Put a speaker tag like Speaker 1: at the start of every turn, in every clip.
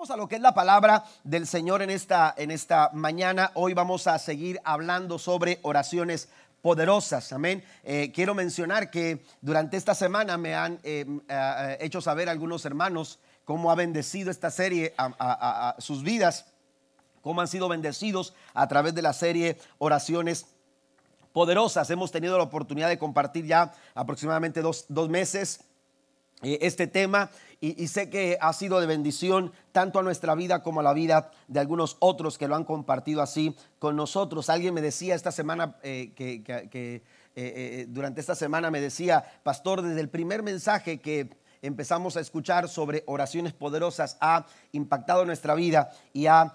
Speaker 1: Vamos a lo que es la palabra del Señor en esta, en esta mañana. Hoy vamos a seguir hablando sobre oraciones poderosas. Amén. Eh, quiero mencionar que durante esta semana me han eh, eh, hecho saber algunos hermanos cómo ha bendecido esta serie a, sus vidas, cómo han sido bendecidos a través de la serie Oraciones Poderosas. Hemos tenido la oportunidad de compartir ya aproximadamente dos, dos meses este tema y, sé que ha sido de bendición tanto a nuestra vida como a la vida de algunos otros que lo han compartido así con nosotros. Alguien me decía esta semana eh, que, eh, eh, durante esta semana me decía, pastor, desde el primer mensaje que empezamos a escuchar sobre oraciones poderosas ha impactado nuestra vida y ha,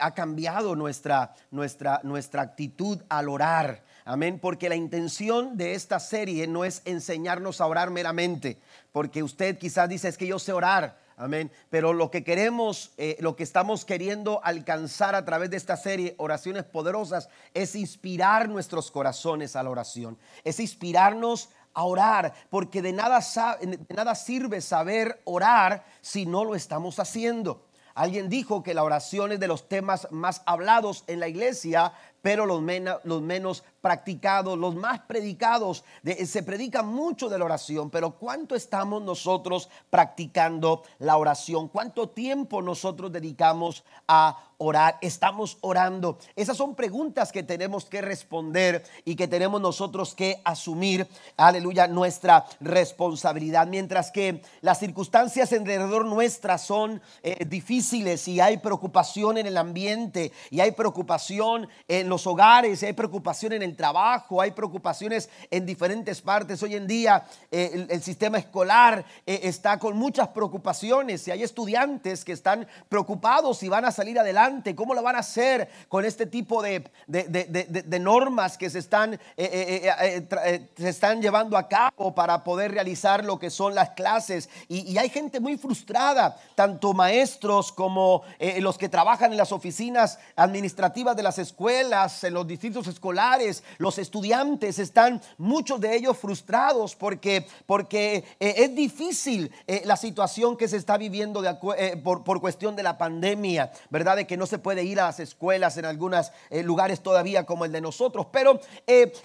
Speaker 1: ha cambiado nuestra, nuestra, nuestra actitud al orar. Amén, porque la intención de esta serie no es enseñarnos a orar meramente, porque usted quizás dice es que yo sé orar, amén, pero lo que queremos, eh, lo que estamos queriendo alcanzar a través de esta serie, oraciones poderosas, es inspirar nuestros corazones a la oración, es inspirarnos a orar, porque de nada, de nada sirve saber orar si no lo estamos haciendo. Alguien dijo que la oración es de los temas más hablados en la iglesia, pero los, menos practicados, los más predicados. se predica mucho de la oración, pero ¿cuánto estamos nosotros practicando la oración? ¿Cuánto tiempo nosotros dedicamos a orar? ¿Estamos orando? Esas son preguntas que tenemos que responder y que tenemos nosotros que asumir, aleluya, nuestra responsabilidad. Mientras que las circunstancias alrededor nuestra son eh, difíciles y hay preocupación en el ambiente y hay preocupación en los hogares, hay preocupación en el trabajo, hay preocupaciones en diferentes partes. Hoy en día eh, el, sistema escolar eh, está con muchas preocupaciones y hay estudiantes que están preocupados y van a salir adelante. ¿Cómo lo van a hacer con este tipo de, normas que se están, eh, se están llevando a cabo para poder realizar lo que son las clases? Y hay gente muy frustrada, tanto maestros como los que trabajan en las oficinas administrativas de las escuelas, en los distritos escolares, los estudiantes están, muchos de ellos frustrados porque, porque eh, es difícil eh, la situación que se está viviendo eh, por, por, cuestión de la pandemia, ¿verdad? De que no se puede ir a las escuelas en algunos lugares todavía como el de nosotros. Pero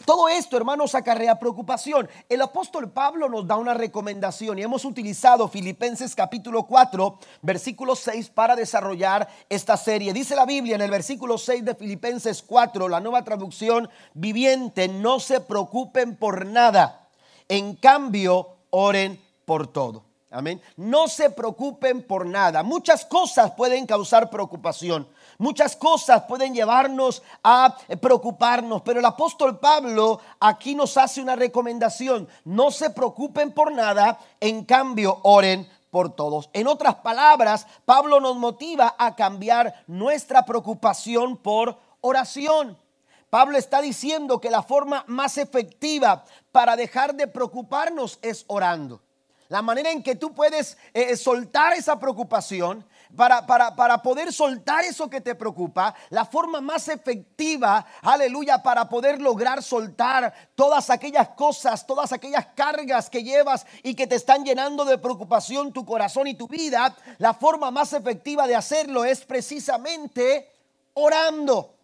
Speaker 1: todo esto, hermanos, acarrea preocupación. El apóstol Pablo nos da una recomendación y hemos utilizado Filipenses capítulo 4, versículo 6 para desarrollar esta serie. Dice la Biblia en el versículo 6 de Filipenses 4, la nueva traducción viviente no se preocupen por nada. En cambio, oren por todo. Amén. No se preocupen por nada. Muchas cosas pueden causar preocupación. Muchas cosas pueden llevarnos a preocuparnos, pero el apóstol Pablo aquí nos hace una recomendación. No se preocupen por nada, en cambio oren por todos. En otras palabras, Pablo nos motiva a cambiar nuestra preocupación por oración. Pablo está diciendo que la forma más efectiva para dejar de preocuparnos es orando. La manera en que tú puedes eh, soltar esa preocupación, para, para, para, poder soltar eso que te preocupa, la forma más efectiva, aleluya, para poder lograr soltar todas aquellas cosas, todas aquellas cargas que llevas y que te están llenando de preocupación tu corazón y tu vida, la forma más efectiva de hacerlo es precisamente orando.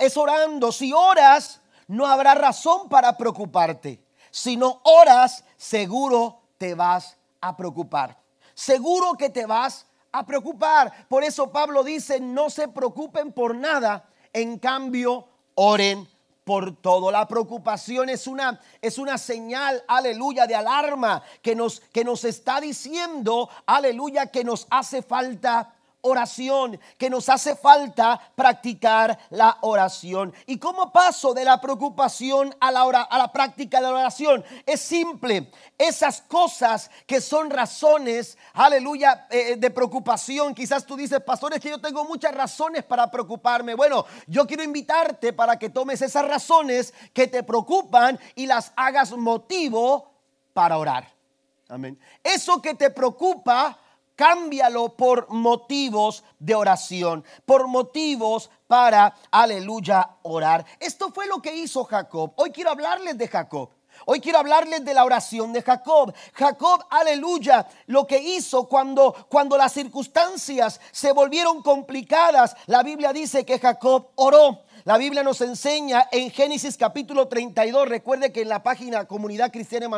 Speaker 1: Es orando. Si oras, no habrá razón para preocuparte. Si no oras, seguro te vas a preocupar. Seguro que te vas a preocupar. Por eso Pablo dice, no se preocupen por nada. En cambio, oren por todo. La preocupación es una, es una señal, aleluya, de alarma que nos, que nos está diciendo, aleluya, que nos hace falta oración, que nos hace falta practicar la oración. ¿Y cómo paso de la preocupación a la, a la práctica de la oración? Es simple, esas cosas que son razones, aleluya, eh, eh, de preocupación. Quizás tú dices, pastores, que yo tengo muchas razones para preocuparme. Bueno, yo quiero invitarte para que tomes esas razones que te preocupan y las hagas motivo para orar. Amén. Eso que te preocupa, cámbialo por motivos de oración, por motivos para, aleluya, orar. Esto fue lo que hizo Jacob. Hoy quiero hablarles de Jacob. Hoy quiero hablarles de la oración de Jacob. Jacob, aleluya, lo que hizo cuando, cuando las circunstancias se volvieron complicadas. La Biblia dice que Jacob oró. La Biblia nos enseña en Génesis capítulo 32, recuerde que en la página comunidad cristiana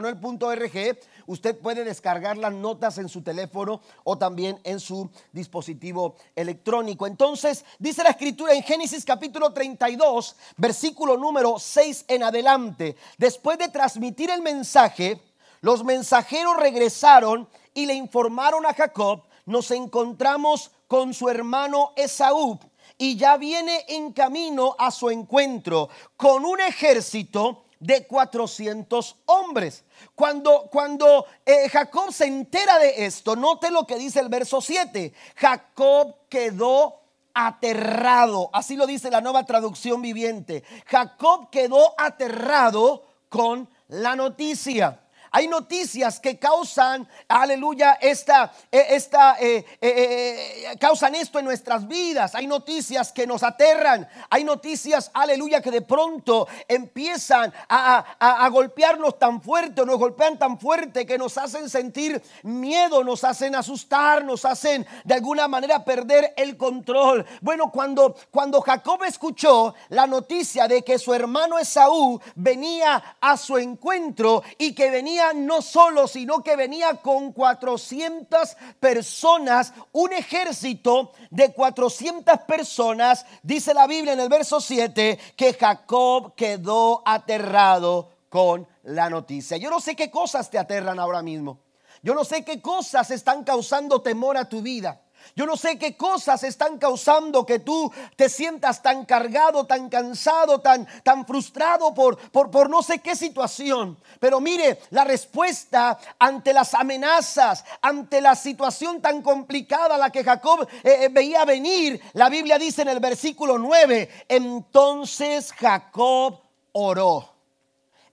Speaker 1: usted puede descargar las notas en su teléfono o también en su dispositivo electrónico. Entonces, dice la escritura en Génesis capítulo 32, versículo número 6 en adelante, después de transmitir el mensaje, los mensajeros regresaron y le informaron a Jacob, nos encontramos con su hermano Esaú y ya viene en camino a su encuentro con un ejército de 400 hombres. Cuando, cuando eh, Jacob se entera de esto, note lo que dice el verso 7. Jacob quedó aterrado, así lo dice la nueva traducción viviente. Jacob quedó aterrado con la noticia. Hay noticias que causan, aleluya, esta, eh, esta, eh, eh, causan esto en nuestras vidas. Hay noticias que nos aterran. Hay noticias, aleluya, que de pronto empiezan a, golpearnos tan fuerte, nos golpean tan fuerte que nos hacen sentir miedo, nos hacen asustar, nos hacen de alguna manera perder el control. Bueno, cuando, cuando Jacob escuchó la noticia de que su hermano Esaú venía a su encuentro y que venía no solo, sino que venía con 400 personas, un ejército de 400 personas, dice la Biblia en el verso 7, que Jacob quedó aterrado con la noticia. Yo no sé qué cosas te aterran ahora mismo. Yo no sé qué cosas están causando temor a tu vida. Yo no sé qué cosas están causando que tú te sientas tan cargado, tan cansado, tan, tan frustrado por, por, por no sé qué situación. Pero mire, la respuesta ante las amenazas, ante la situación tan complicada la que Jacob eh, eh, veía venir, la Biblia dice en el versículo 9, entonces Jacob oró.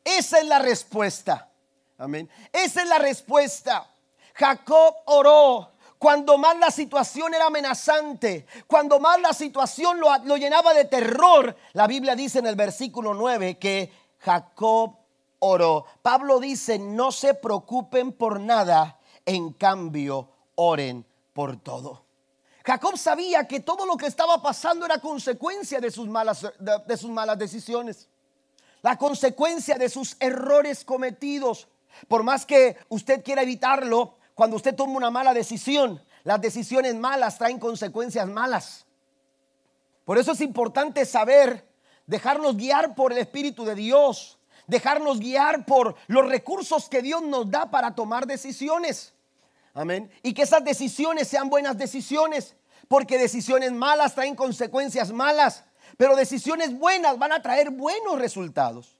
Speaker 1: Esa es la respuesta. Amén. Esa es la respuesta. Jacob oró cuando más la situación era amenazante, cuando más la situación lo, llenaba de terror, la Biblia dice en el versículo 9 que Jacob oró. Pablo dice, no se preocupen por nada, en cambio, oren por todo. Jacob sabía que todo lo que estaba pasando era consecuencia de sus malas, de sus malas decisiones, la consecuencia de sus errores cometidos. Por más que usted quiera evitarlo, cuando usted toma una mala decisión, las decisiones malas traen consecuencias malas. Por eso es importante saber dejarnos guiar por el Espíritu de Dios, dejarnos guiar por los recursos que Dios nos da para tomar decisiones. Amén. Y que esas decisiones sean buenas decisiones, porque decisiones malas traen consecuencias malas, pero decisiones buenas van a traer buenos resultados.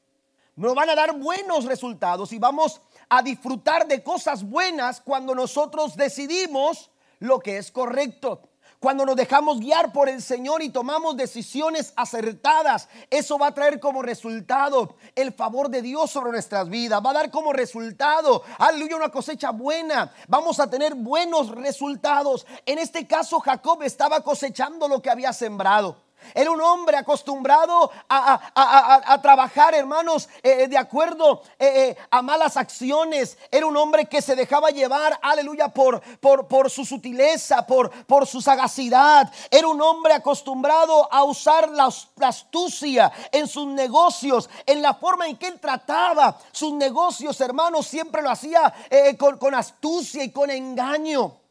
Speaker 1: Nos van a dar buenos resultados y vamos a disfrutar de cosas buenas cuando nosotros decidimos lo que es correcto. Cuando nos dejamos guiar por el Señor y tomamos decisiones acertadas, eso va a traer como resultado el favor de Dios sobre nuestras vidas. Va a dar como resultado, aleluya, una cosecha buena. Vamos a tener buenos resultados. En este caso, Jacob estaba cosechando lo que había sembrado. Era un hombre acostumbrado a, trabajar, hermanos, eh, eh, de acuerdo eh, a malas acciones. Era un hombre que se dejaba llevar, aleluya, por, por, por su sutileza, por, por su sagacidad. Era un hombre acostumbrado a usar la, astucia en sus negocios, en la forma en que él trataba sus negocios, hermanos, siempre lo hacía con, con astucia y con engaño.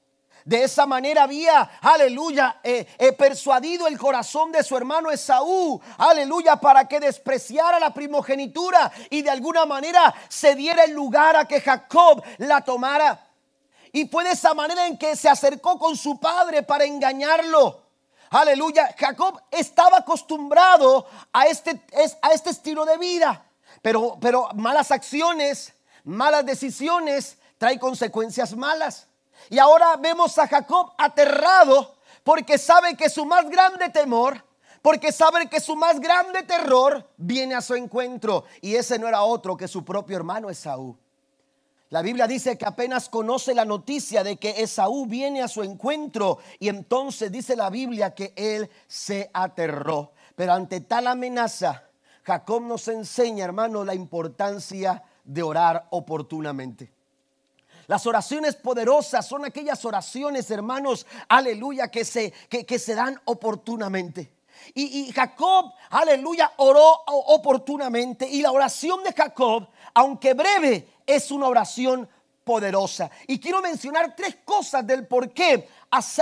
Speaker 1: De esa manera había, aleluya, eh, eh, persuadido el corazón de su hermano Esaú, aleluya, para que despreciara la primogenitura y de alguna manera se diera el lugar a que Jacob la tomara. Y fue de esa manera en que se acercó con su padre para engañarlo. Aleluya, Jacob estaba acostumbrado a este, a este estilo de vida, pero, pero malas acciones, malas decisiones traen consecuencias malas. Y ahora vemos a Jacob aterrado porque sabe que su más grande temor, porque sabe que su más grande terror viene a su encuentro. Y ese no era otro que su propio hermano Esaú. La Biblia dice que apenas conoce la noticia de que Esaú viene a su encuentro y entonces dice la Biblia que él se aterró. Pero ante tal amenaza, Jacob nos enseña, hermano, la importancia de orar oportunamente. Las oraciones poderosas son aquellas oraciones, hermanos, aleluya, que se, que, se dan oportunamente. Y, y, Jacob, aleluya, oró oportunamente. Y la oración de Jacob, aunque breve, es una oración poderosa. Y quiero mencionar tres cosas del por qué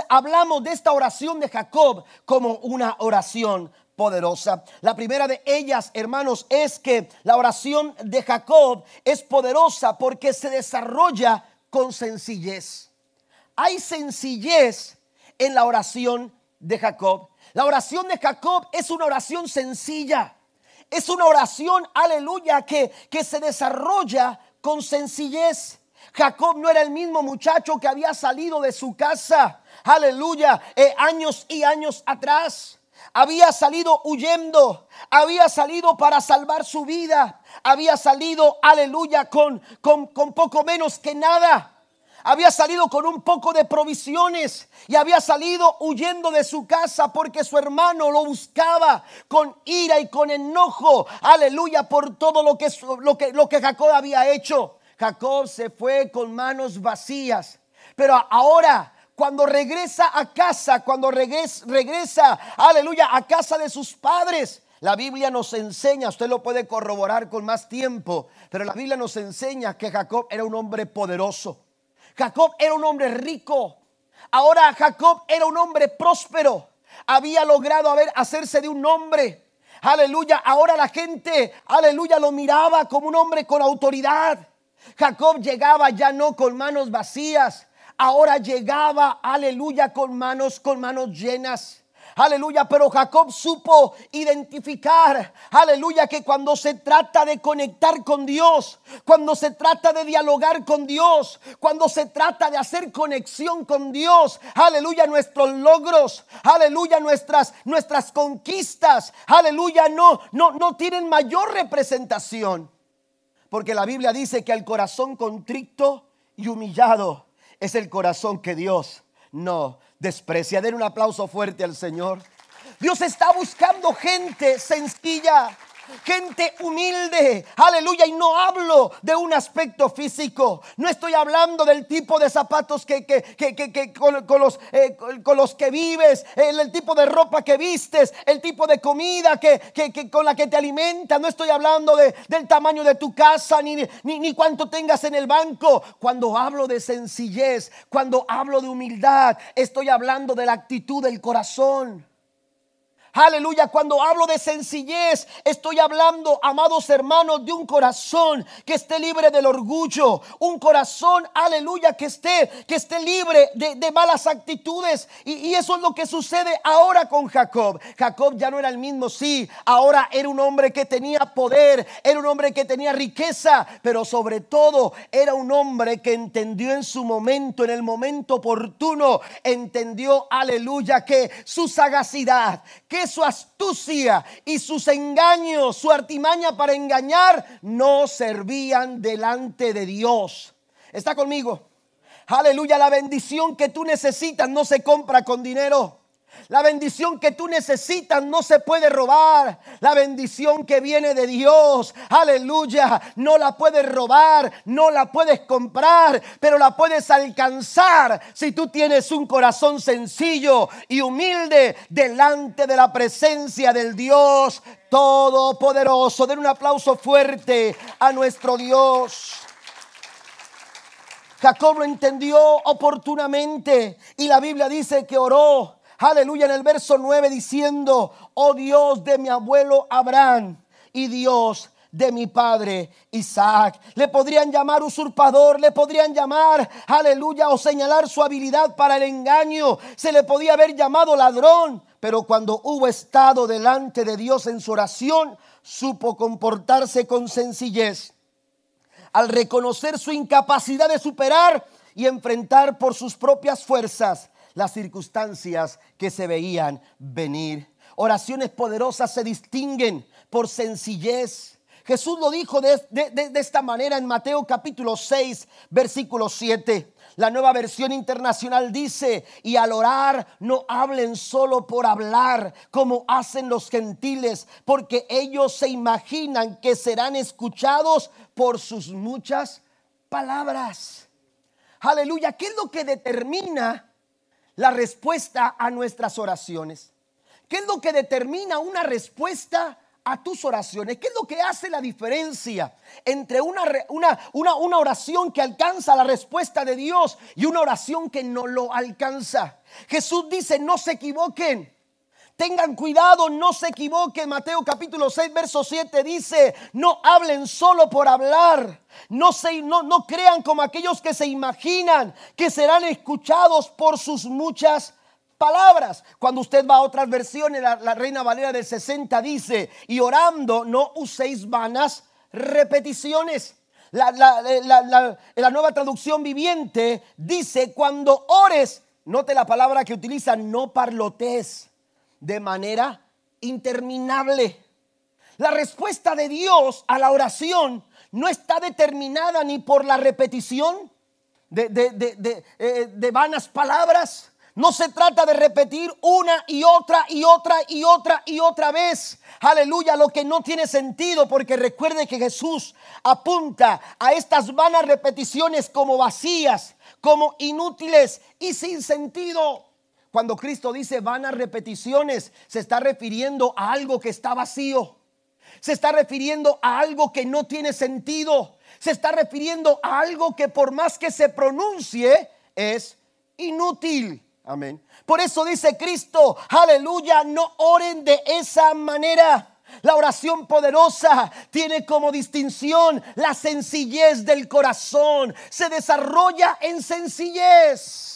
Speaker 1: hablamos de esta oración de Jacob como una oración poderosa. La primera de ellas, hermanos, es que la oración de Jacob es poderosa porque se desarrolla con sencillez. Hay sencillez en la oración de Jacob. La oración de Jacob es una oración sencilla. Es una oración, aleluya, que, que se desarrolla con sencillez. Jacob no era el mismo muchacho que había salido de su casa, aleluya, eh, años y años atrás. Había salido huyendo, había salido para salvar su vida, había salido, aleluya, con, con, con poco menos que nada había salido con un poco de provisiones y había salido huyendo de su casa porque su hermano lo buscaba con ira y con enojo. Aleluya por todo lo que, lo que, lo que Jacob había hecho. Jacob se fue con manos vacías. Pero ahora cuando regresa a casa, cuando regresa, regresa, aleluya, a casa de sus padres. La Biblia nos enseña, usted lo puede corroborar con más tiempo, pero la Biblia nos enseña que Jacob era un hombre poderoso. Jacob era un hombre rico. Ahora Jacob era un hombre próspero. Había logrado haber, hacerse de un hombre. Aleluya. Ahora la gente, aleluya, lo miraba como un hombre con autoridad. Jacob llegaba ya no con manos vacías. Ahora llegaba, aleluya, con manos, con manos llenas. Aleluya, pero Jacob supo identificar, aleluya, que cuando se trata de conectar con Dios, cuando se trata de dialogar con Dios, cuando se trata de hacer conexión con Dios, aleluya, nuestros logros, aleluya, nuestras nuestras conquistas, aleluya, no no no tienen mayor representación. Porque la Biblia dice que el corazón contrito y humillado es el corazón que Dios no desprecia. Den un aplauso fuerte al Señor. Dios está buscando gente sencilla, gente humilde, aleluya, y no hablo de un aspecto físico, no estoy hablando del tipo de zapatos que, con, los, eh, con, los, que vives, el, tipo de ropa que vistes, el tipo de comida que, con la que te alimentas, no estoy hablando de, del tamaño de tu casa, ni, ni, ni cuánto tengas en el banco, cuando hablo de sencillez, cuando hablo de humildad, estoy hablando de la actitud del corazón. Aleluya, cuando hablo de sencillez, estoy hablando, amados hermanos, de un corazón que esté libre del orgullo, un corazón, aleluya, que esté, que esté libre de, malas actitudes. Y, y, eso es lo que sucede ahora con Jacob. Jacob ya no era el mismo, sí, ahora era un hombre que tenía poder, era un hombre que tenía riqueza, pero sobre todo era un hombre que entendió en su momento, en el momento oportuno, entendió, aleluya, que su sagacidad, que su astucia y sus engaños, su artimaña para engañar, no servían delante de Dios. ¿Está conmigo? Aleluya, la bendición que tú necesitas no se compra con dinero. La bendición que tú necesitas no se puede robar. La bendición que viene de Dios, aleluya, no la puedes robar, no la puedes comprar, pero la puedes alcanzar si tú tienes un corazón sencillo y humilde delante de la presencia del Dios Todopoderoso. Den un aplauso fuerte a nuestro Dios. Jacob lo entendió oportunamente y la Biblia dice que oró aleluya, en el verso 9 diciendo, oh Dios de mi abuelo Abraham y Dios de mi padre Isaac. Le podrían llamar usurpador, le podrían llamar, aleluya, o señalar su habilidad para el engaño. Se le podía haber llamado ladrón, pero cuando hubo estado delante de Dios en su oración, supo comportarse con sencillez. Al reconocer su incapacidad de superar y enfrentar por sus propias fuerzas las circunstancias que se veían venir. Oraciones poderosas se distinguen por sencillez. Jesús lo dijo de, esta manera en Mateo capítulo 6, versículo 7. La nueva versión internacional dice, y al orar no hablen solo por hablar, como hacen los gentiles, porque ellos se imaginan que serán escuchados por sus muchas palabras. Aleluya, ¿qué es lo que determina la respuesta a nuestras oraciones? ¿Qué es lo que determina una respuesta a tus oraciones? ¿Qué es lo que hace la diferencia entre una, una, una, oración que alcanza la respuesta de Dios y una oración que no lo alcanza? Jesús dice, no se equivoquen. Tengan cuidado, no se equivoquen. Mateo capítulo 6, verso 7 dice, no hablen solo por hablar. No, se, no, no crean como aquellos que se imaginan que serán escuchados por sus muchas palabras. Cuando usted va a otras versiones, la, Reina Valera del 60 dice, y orando no uséis vanas repeticiones. La, la, nueva traducción viviente dice, cuando ores, note la palabra que utiliza, no parlotes de manera interminable. La respuesta de Dios a la oración no está determinada ni por la repetición de, de, eh, de vanas palabras, no se trata de repetir una y otra y otra y otra y otra vez. Aleluya, lo que no tiene sentido, porque recuerde que Jesús apunta a estas vanas repeticiones como vacías, como inútiles y sin sentido. Cuando Cristo dice vanas repeticiones, se está refiriendo a algo que está vacío. Se está refiriendo a algo que no tiene sentido. Se está refiriendo a algo que por más que se pronuncie es inútil. Amén. Por eso dice Cristo, aleluya, no oren de esa manera. La oración poderosa tiene como distinción la sencillez del corazón. Se desarrolla en sencillez.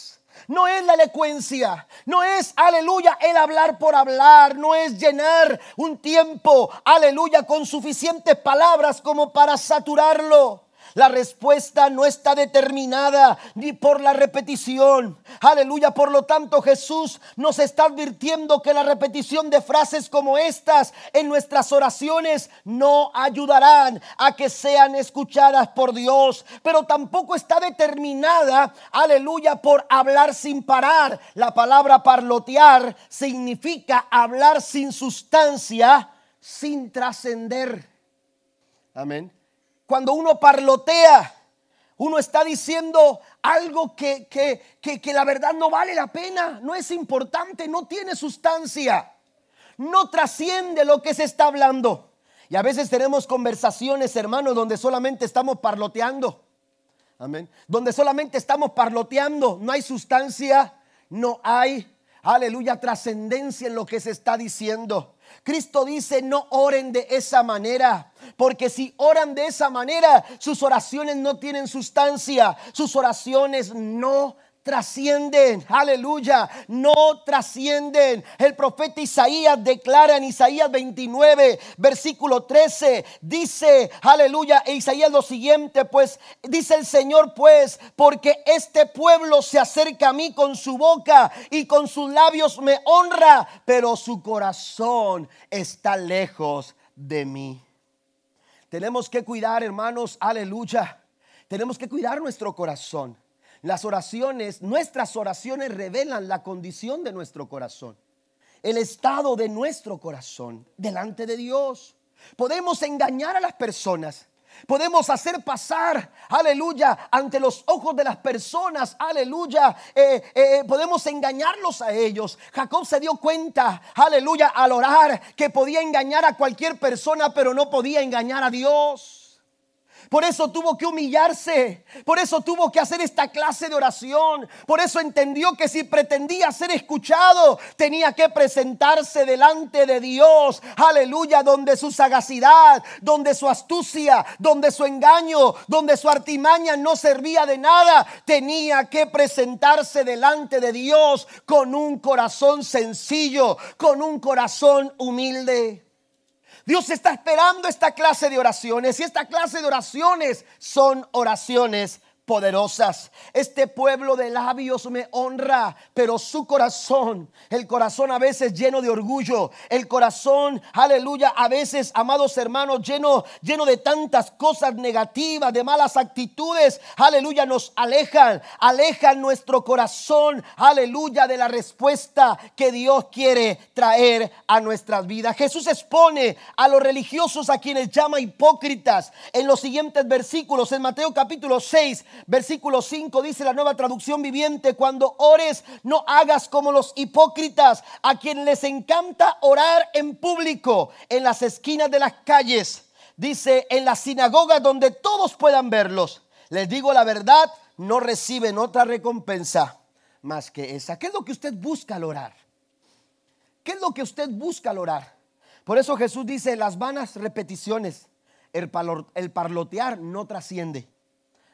Speaker 1: No es la elocuencia, no es, aleluya, el hablar por hablar, no es llenar un tiempo, aleluya, con suficientes palabras como para saturarlo. La respuesta no está determinada ni por la repetición. Aleluya. Por lo tanto, Jesús nos está advirtiendo que la repetición de frases como estas en nuestras oraciones no ayudarán a que sean escuchadas por Dios. Pero tampoco está determinada, aleluya, por hablar sin parar. La palabra parlotear significa hablar sin sustancia, sin trascender. Amén. Cuando uno parlotea, uno está diciendo algo que, que, la verdad no vale la pena, no es importante, no tiene sustancia, no trasciende lo que se está hablando. Y a veces tenemos conversaciones, hermanos, donde solamente estamos parloteando. Amén. Donde solamente estamos parloteando, no hay sustancia, no hay, aleluya, trascendencia en lo que se está diciendo. Cristo dice, no oren de esa manera, porque si oran de esa manera, sus oraciones no tienen sustancia, sus oraciones no trascienden, aleluya, no trascienden. El profeta Isaías declara en Isaías 29, versículo 13, dice, aleluya, e Isaías lo siguiente, pues dice el Señor, pues, porque este pueblo se acerca a mí con su boca y con sus labios me honra, pero su corazón está lejos de mí. Tenemos que cuidar, hermanos, aleluya. Tenemos que cuidar nuestro corazón. Las oraciones, nuestras oraciones revelan la condición de nuestro corazón, el estado de nuestro corazón delante de Dios. Podemos engañar a las personas. Podemos hacer pasar, aleluya, ante los ojos de las personas, aleluya. Eh, eh, podemos engañarlos a ellos. Jacob se dio cuenta, aleluya, al orar, que podía engañar a cualquier persona, pero no podía engañar a Dios. Por eso tuvo que humillarse. Por eso tuvo que hacer esta clase de oración. Por eso entendió que si pretendía ser escuchado, tenía que presentarse delante de Dios. Aleluya, donde su sagacidad, donde su astucia, donde su engaño, donde su artimaña no servía de nada. Tenía que presentarse delante de Dios con un corazón sencillo, con un corazón humilde. Dios está esperando esta clase de oraciones y esta clase de oraciones son oraciones poderosas. Este pueblo de labios me honra, pero su corazón, el corazón a veces lleno de orgullo, el corazón, aleluya, a veces, amados hermanos, lleno, lleno de tantas cosas negativas, de malas actitudes, aleluya, nos alejan, alejan nuestro corazón, aleluya, de la respuesta que Dios quiere traer a nuestras vidas. Jesús expone a los religiosos a quienes llama hipócritas en los siguientes versículos, en Mateo capítulo 6, Versículo 5 dice la nueva traducción viviente, cuando ores no hagas como los hipócritas, a quien les encanta orar en público, en las esquinas de las calles, dice, en las sinagogas donde todos puedan verlos. Les digo la verdad, no reciben otra recompensa más que esa. ¿Qué es lo que usted busca al orar? ¿Qué es lo que usted busca al orar? Por eso Jesús dice, las vanas repeticiones, el, parlotear no trasciende.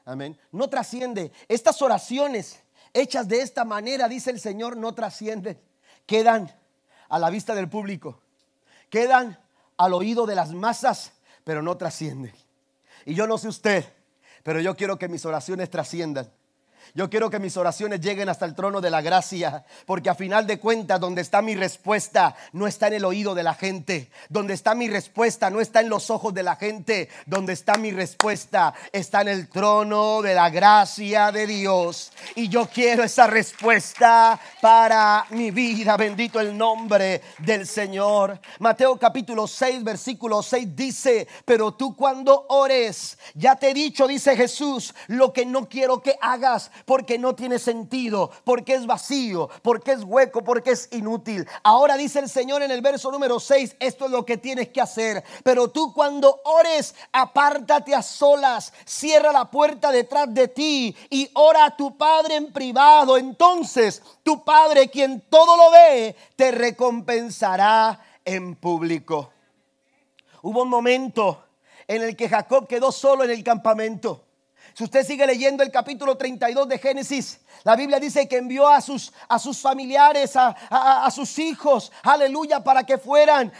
Speaker 1: Amén. No trasciende. Estas oraciones hechas de esta manera, dice el Señor, no trascienden. Quedan a la vista del público. Quedan al oído de las masas, pero no trascienden. Y yo no sé usted, pero yo quiero que mis oraciones trasciendan. Yo quiero que mis oraciones lleguen hasta el trono de la gracia, porque a final de cuentas donde está mi respuesta no está en el oído de la gente, donde está mi respuesta no está en los ojos de la gente, donde está mi respuesta está en el trono de la gracia de Dios. Y yo quiero esa respuesta para mi vida, bendito el nombre del Señor. Mateo capítulo 6, versículo 6 dice, pero tú cuando ores, ya te he dicho, dice Jesús, lo que no quiero que hagas porque no tiene sentido, porque es vacío, porque es hueco, porque es inútil. Ahora dice el Señor en el verso número 6, esto es lo que tienes que hacer. Pero tú cuando ores, apártate a solas, cierra la puerta detrás de ti y ora a tu Padre en privado. Entonces tu Padre, quien todo lo ve, te recompensará en público. Hubo un momento en el que Jacob quedó solo en el campamento. Si usted sigue leyendo el capítulo 32 de Génesis, la Biblia dice que envió a sus, a sus familiares, a, sus hijos, aleluya, para que fueran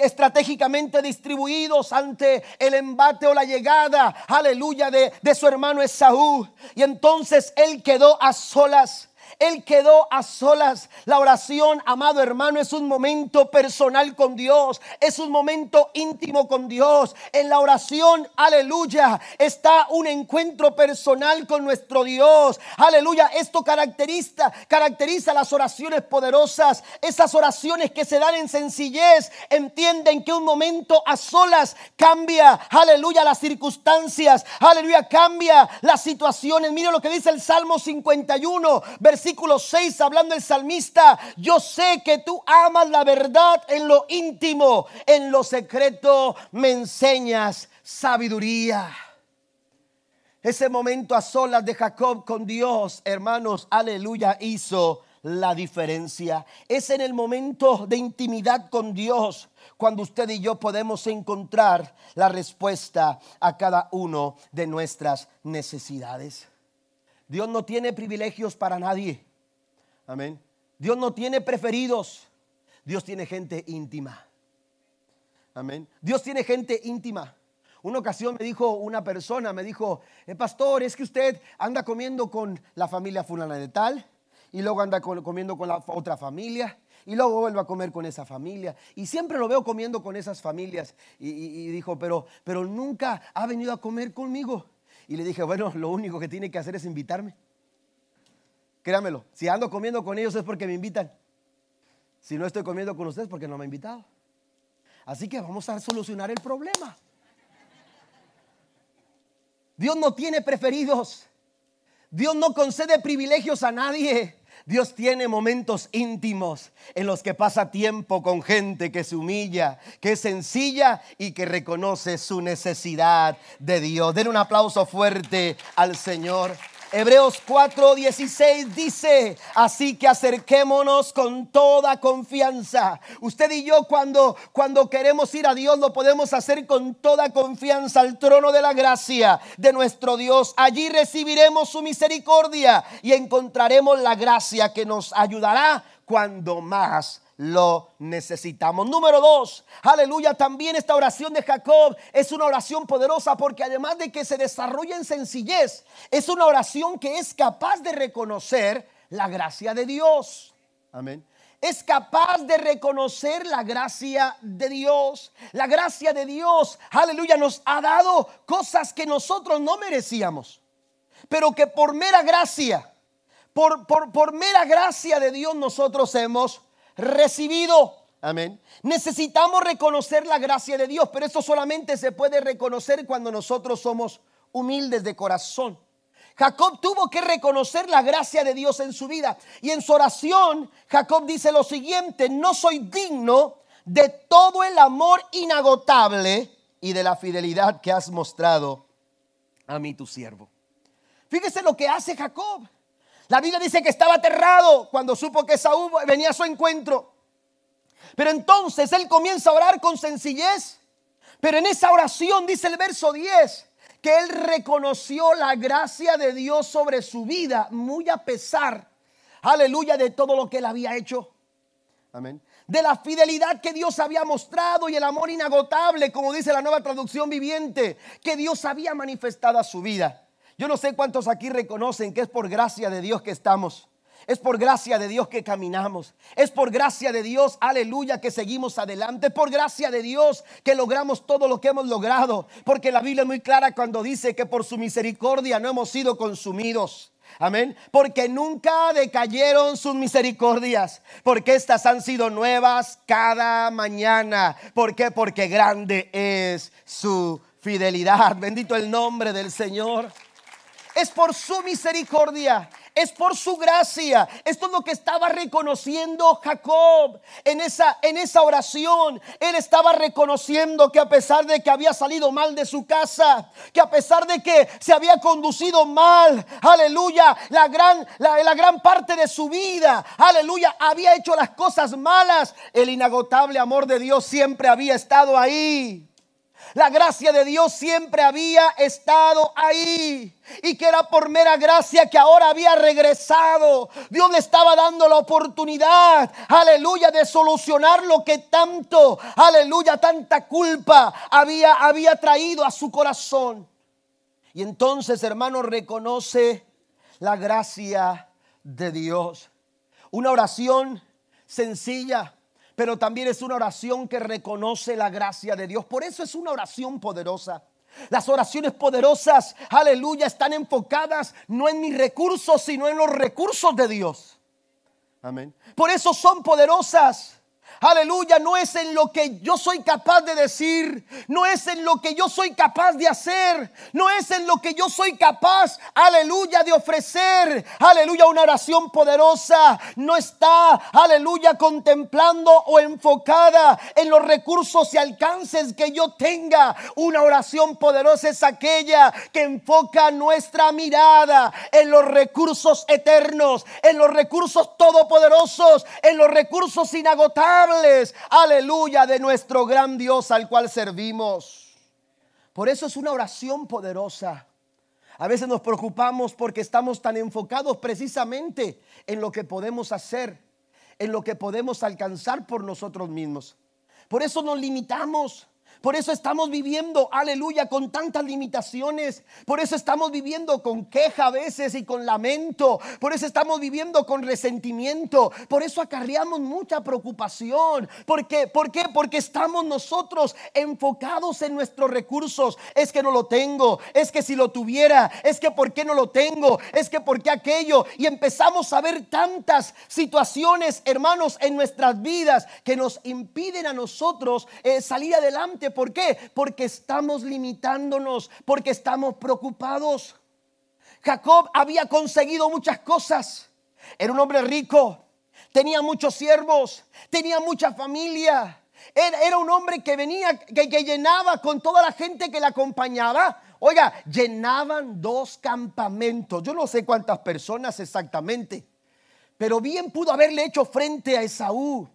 Speaker 1: estratégicamente distribuidos ante el embate o la llegada, aleluya, de, de su hermano Esaú. Y entonces él quedó a solas. Él quedó a solas. La oración, amado hermano, es un momento personal con Dios. Es un momento íntimo con Dios. En la oración, aleluya, está un encuentro personal con nuestro Dios. Aleluya. Esto caracteriza, caracteriza las oraciones poderosas. Esas oraciones que se dan en sencillez. Entienden que un momento a solas cambia, aleluya, las circunstancias. Aleluya, cambia las situaciones. Mire lo que dice el Salmo 51, versículo versículo 6, hablando el salmista, yo sé que tú amas la verdad en lo íntimo, en lo secreto me enseñas sabiduría. Ese momento a solas de Jacob con Dios, hermanos, aleluya, hizo la diferencia. Es en el momento de intimidad con Dios cuando usted y yo podemos encontrar la respuesta a cada uno de nuestras necesidades. Dios no tiene privilegios para nadie. Amén. Dios no tiene preferidos. Dios tiene gente íntima. Amén. Dios tiene gente íntima. Una ocasión me dijo una persona, me dijo, eh, pastor, es que usted anda comiendo con la familia fulana de tal, y luego anda comiendo con la otra familia, y luego vuelve a comer con esa familia, y siempre lo veo comiendo con esas familias. Y, dijo, pero, pero nunca ha venido a comer conmigo. Y le dije, bueno, lo único que tiene que hacer es invitarme. Créamelo, si ando comiendo con ellos es porque me invitan. Si no estoy comiendo con ustedes porque no me han invitado. Así que vamos a solucionar el problema. Dios no tiene preferidos. Dios no concede privilegios a nadie. Dios tiene momentos íntimos en los que pasa tiempo con gente que se humilla, que es sencilla y que reconoce su necesidad de Dios. Den un aplauso fuerte al Señor. Hebreos 4:16 dice, así que acerquémonos con toda confianza. Usted y yo cuando cuando queremos ir a Dios lo podemos hacer con toda confianza al trono de la gracia de nuestro Dios. Allí recibiremos su misericordia y encontraremos la gracia que nos ayudará cuando más lo necesitamos. Número dos, aleluya, también esta oración de Jacob es una oración poderosa porque además de que se desarrolla en sencillez, es una oración que es capaz de reconocer la gracia de Dios. Amén es capaz de reconocer la gracia de Dios. La gracia de Dios, aleluya, nos ha dado cosas que nosotros no merecíamos, pero que por mera gracia, por, por, por mera gracia de Dios nosotros hemos recibido. Amén. Necesitamos reconocer la gracia de Dios, pero eso solamente se puede reconocer cuando nosotros somos humildes de corazón. Jacob tuvo que reconocer la gracia de Dios en su vida. Y en su oración, Jacob dice lo siguiente, no soy digno de todo el amor inagotable y de la fidelidad que has mostrado a mí tu siervo. Fíjese lo que hace Jacob. La Biblia dice que estaba aterrado cuando supo que Saúl venía a su encuentro. Pero entonces él comienza a orar con sencillez. Pero en esa oración dice el verso 10, que él reconoció la gracia de Dios sobre su vida, muy a pesar, aleluya, de todo lo que él había hecho. Amén. De la fidelidad que Dios había mostrado y el amor inagotable, como dice la nueva traducción viviente, que Dios había manifestado a su vida. Yo no sé cuántos aquí reconocen que es por gracia de Dios que estamos. Es por gracia de Dios que caminamos. Es por gracia de Dios, aleluya, que seguimos adelante. Es por gracia de Dios que logramos todo lo que hemos logrado. Porque la Biblia es muy clara cuando dice que por su misericordia no hemos sido consumidos. Amén. Porque nunca decayeron sus misericordias. Porque estas han sido nuevas cada mañana. ¿Por qué? Porque grande es su fidelidad. Bendito el nombre del Señor. Es por su misericordia es por su gracia. Esto es lo que estaba reconociendo Jacob en esa, en esa oración. Él estaba reconociendo que a pesar de que había salido mal de su casa, que a pesar de que se había conducido mal, aleluya, la gran, la, la gran parte de su vida, aleluya, había hecho las cosas malas, el inagotable amor de Dios siempre había estado ahí. La gracia de Dios siempre había estado ahí. Y que era por mera gracia que ahora había regresado. Dios le estaba dando la oportunidad, aleluya, de solucionar lo que tanto, aleluya, tanta culpa había, había traído a su corazón. Y entonces, hermano, reconoce la gracia de Dios. Una oración sencilla pero también es una oración que reconoce la gracia de Dios. Por eso es una oración poderosa. Las oraciones poderosas, aleluya, están enfocadas no en mis recursos, sino en los recursos de Dios. Amén. Por eso son poderosas. Aleluya, no es en lo que yo soy capaz de decir, no es en lo que yo soy capaz de hacer, no es en lo que yo soy capaz, aleluya, de ofrecer, aleluya, una oración poderosa. No está, aleluya, contemplando o enfocada en los recursos y alcances que yo tenga. Una oración poderosa es aquella que enfoca nuestra mirada en los recursos eternos, en los recursos todopoderosos, en los recursos inagotables aleluya, de nuestro gran Dios al cual servimos. Por eso es una oración poderosa. A veces nos preocupamos porque estamos tan enfocados precisamente en lo que podemos hacer, en lo que podemos alcanzar por nosotros mismos. Por eso nos limitamos. Por eso estamos viviendo, aleluya, con tantas limitaciones. Por eso estamos viviendo con queja a veces y con lamento. Por eso estamos viviendo con resentimiento. Por eso acarreamos mucha preocupación. ¿Por qué? ¿Por qué? Porque estamos nosotros enfocados en nuestros recursos. Es que no lo tengo. Es que si lo tuviera. Es que por qué no lo tengo. Es que por qué aquello. Y empezamos a ver tantas situaciones, hermanos, en nuestras vidas que nos impiden a nosotros eh, salir adelante ¿Por qué? Porque estamos limitándonos, porque estamos preocupados. Jacob había conseguido muchas cosas. Era un hombre rico, tenía muchos siervos, tenía mucha familia. Era, un hombre que venía, que, que llenaba con toda la gente que le acompañaba. Oiga, llenaban dos campamentos. Yo no sé cuántas personas exactamente, pero bien pudo haberle hecho frente a Esaú.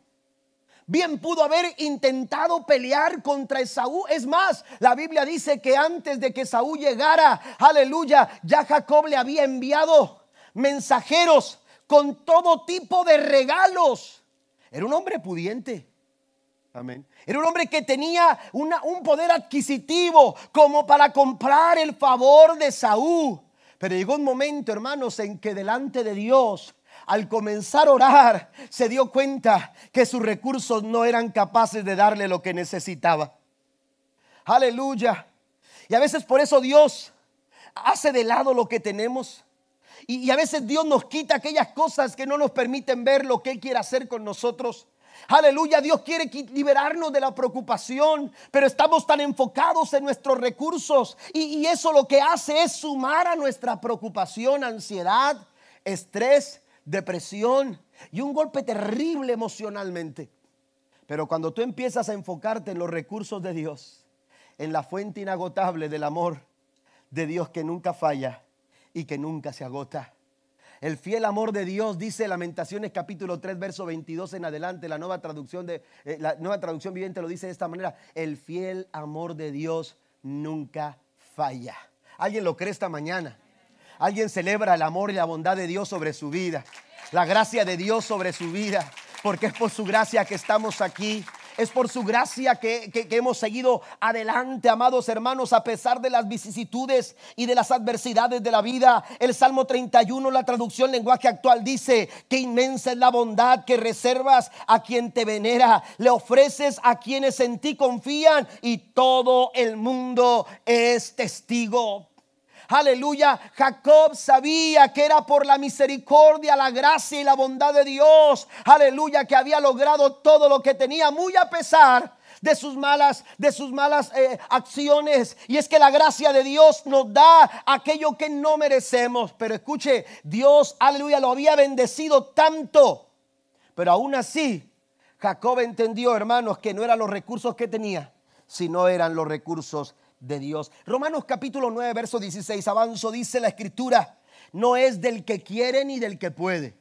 Speaker 1: Bien pudo haber intentado pelear contra Esaú. Es más, la Biblia dice que antes de que Esaú llegara, aleluya, ya Jacob le había enviado mensajeros con todo tipo de regalos. Era un hombre pudiente. Amén. Era un hombre que tenía un poder adquisitivo como para comprar el favor de Saúl. Pero llegó un momento, hermanos, en que delante de Dios, al comenzar a orar, se dio cuenta que sus recursos no eran capaces de darle lo que necesitaba. Aleluya. Y a veces por eso Dios hace de lado lo que tenemos. Y, a veces Dios nos quita aquellas cosas que no nos permiten ver lo que Él quiere hacer con nosotros. Aleluya, Dios quiere liberarnos de la preocupación, pero estamos tan enfocados en nuestros recursos y, y, eso lo que hace es sumar a nuestra preocupación, ansiedad, estrés, depresión y un golpe terrible emocionalmente. Pero cuando tú empiezas a enfocarte en los recursos de Dios, en la fuente inagotable del amor de Dios que nunca falla y que nunca se agota. El fiel amor de Dios, dice Lamentaciones capítulo 3, verso 22 en adelante, la nueva traducción, de, eh, la nueva traducción viviente lo dice de esta manera, el fiel amor de Dios nunca falla. ¿Alguien lo cree esta mañana? ¿Alguien celebra el amor y la bondad de Dios sobre su vida? La gracia de Dios sobre su vida, porque es por su gracia que estamos aquí es por su gracia que, hemos seguido adelante, amados hermanos, a pesar de las vicisitudes y de las adversidades de la vida. El Salmo 31, la traducción lenguaje actual dice, que inmensa es la bondad que reservas a quien te venera, le ofreces a quienes en ti confían y todo el mundo es testigo. Aleluya. Jacob sabía que era por la misericordia, la gracia y la bondad de Dios. Aleluya, que había logrado todo lo que tenía, muy a pesar de sus malas, de sus malas eh, acciones. Y es que la gracia de Dios nos da aquello que no merecemos. Pero escuche, Dios, aleluya, lo había bendecido tanto. Pero aún así, Jacob entendió, hermanos, que no eran los recursos que tenía, sino eran los recursos de Dios. Romanos capítulo 9, verso 16, avanzo, dice la escritura, no es del que quiere ni del que puede.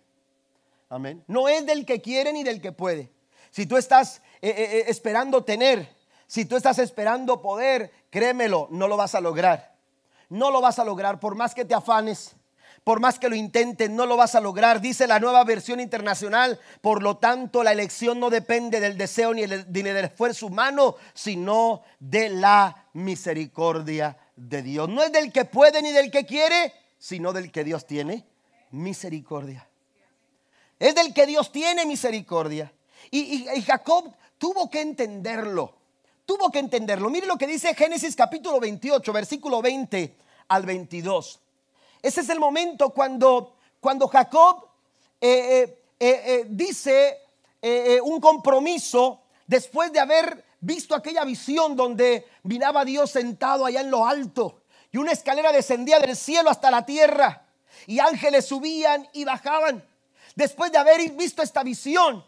Speaker 1: Amén. No es del que quiere ni del que puede. Si tú estás eh, eh, eh, esperando tener, si tú estás esperando poder, créemelo, no lo vas a lograr. No lo vas a lograr por más que te afanes por más que lo intentes, no lo vas a lograr. Dice la nueva versión internacional, por lo tanto la elección no depende del deseo ni, del esfuerzo humano, sino de la misericordia de Dios. No es del que puede ni del que quiere, sino del que Dios tiene misericordia. Es del que Dios tiene misericordia. Y, Jacob tuvo que entenderlo. Tuvo que entenderlo. Mire lo que dice Génesis capítulo 28, versículo 20 al 22. Ese es el momento cuando, cuando Jacob eh, eh, eh, dice un compromiso después de haber visto aquella visión donde miraba Dios sentado allá en lo alto y una escalera descendía del cielo hasta la tierra y ángeles subían y bajaban. Después de haber visto esta visión,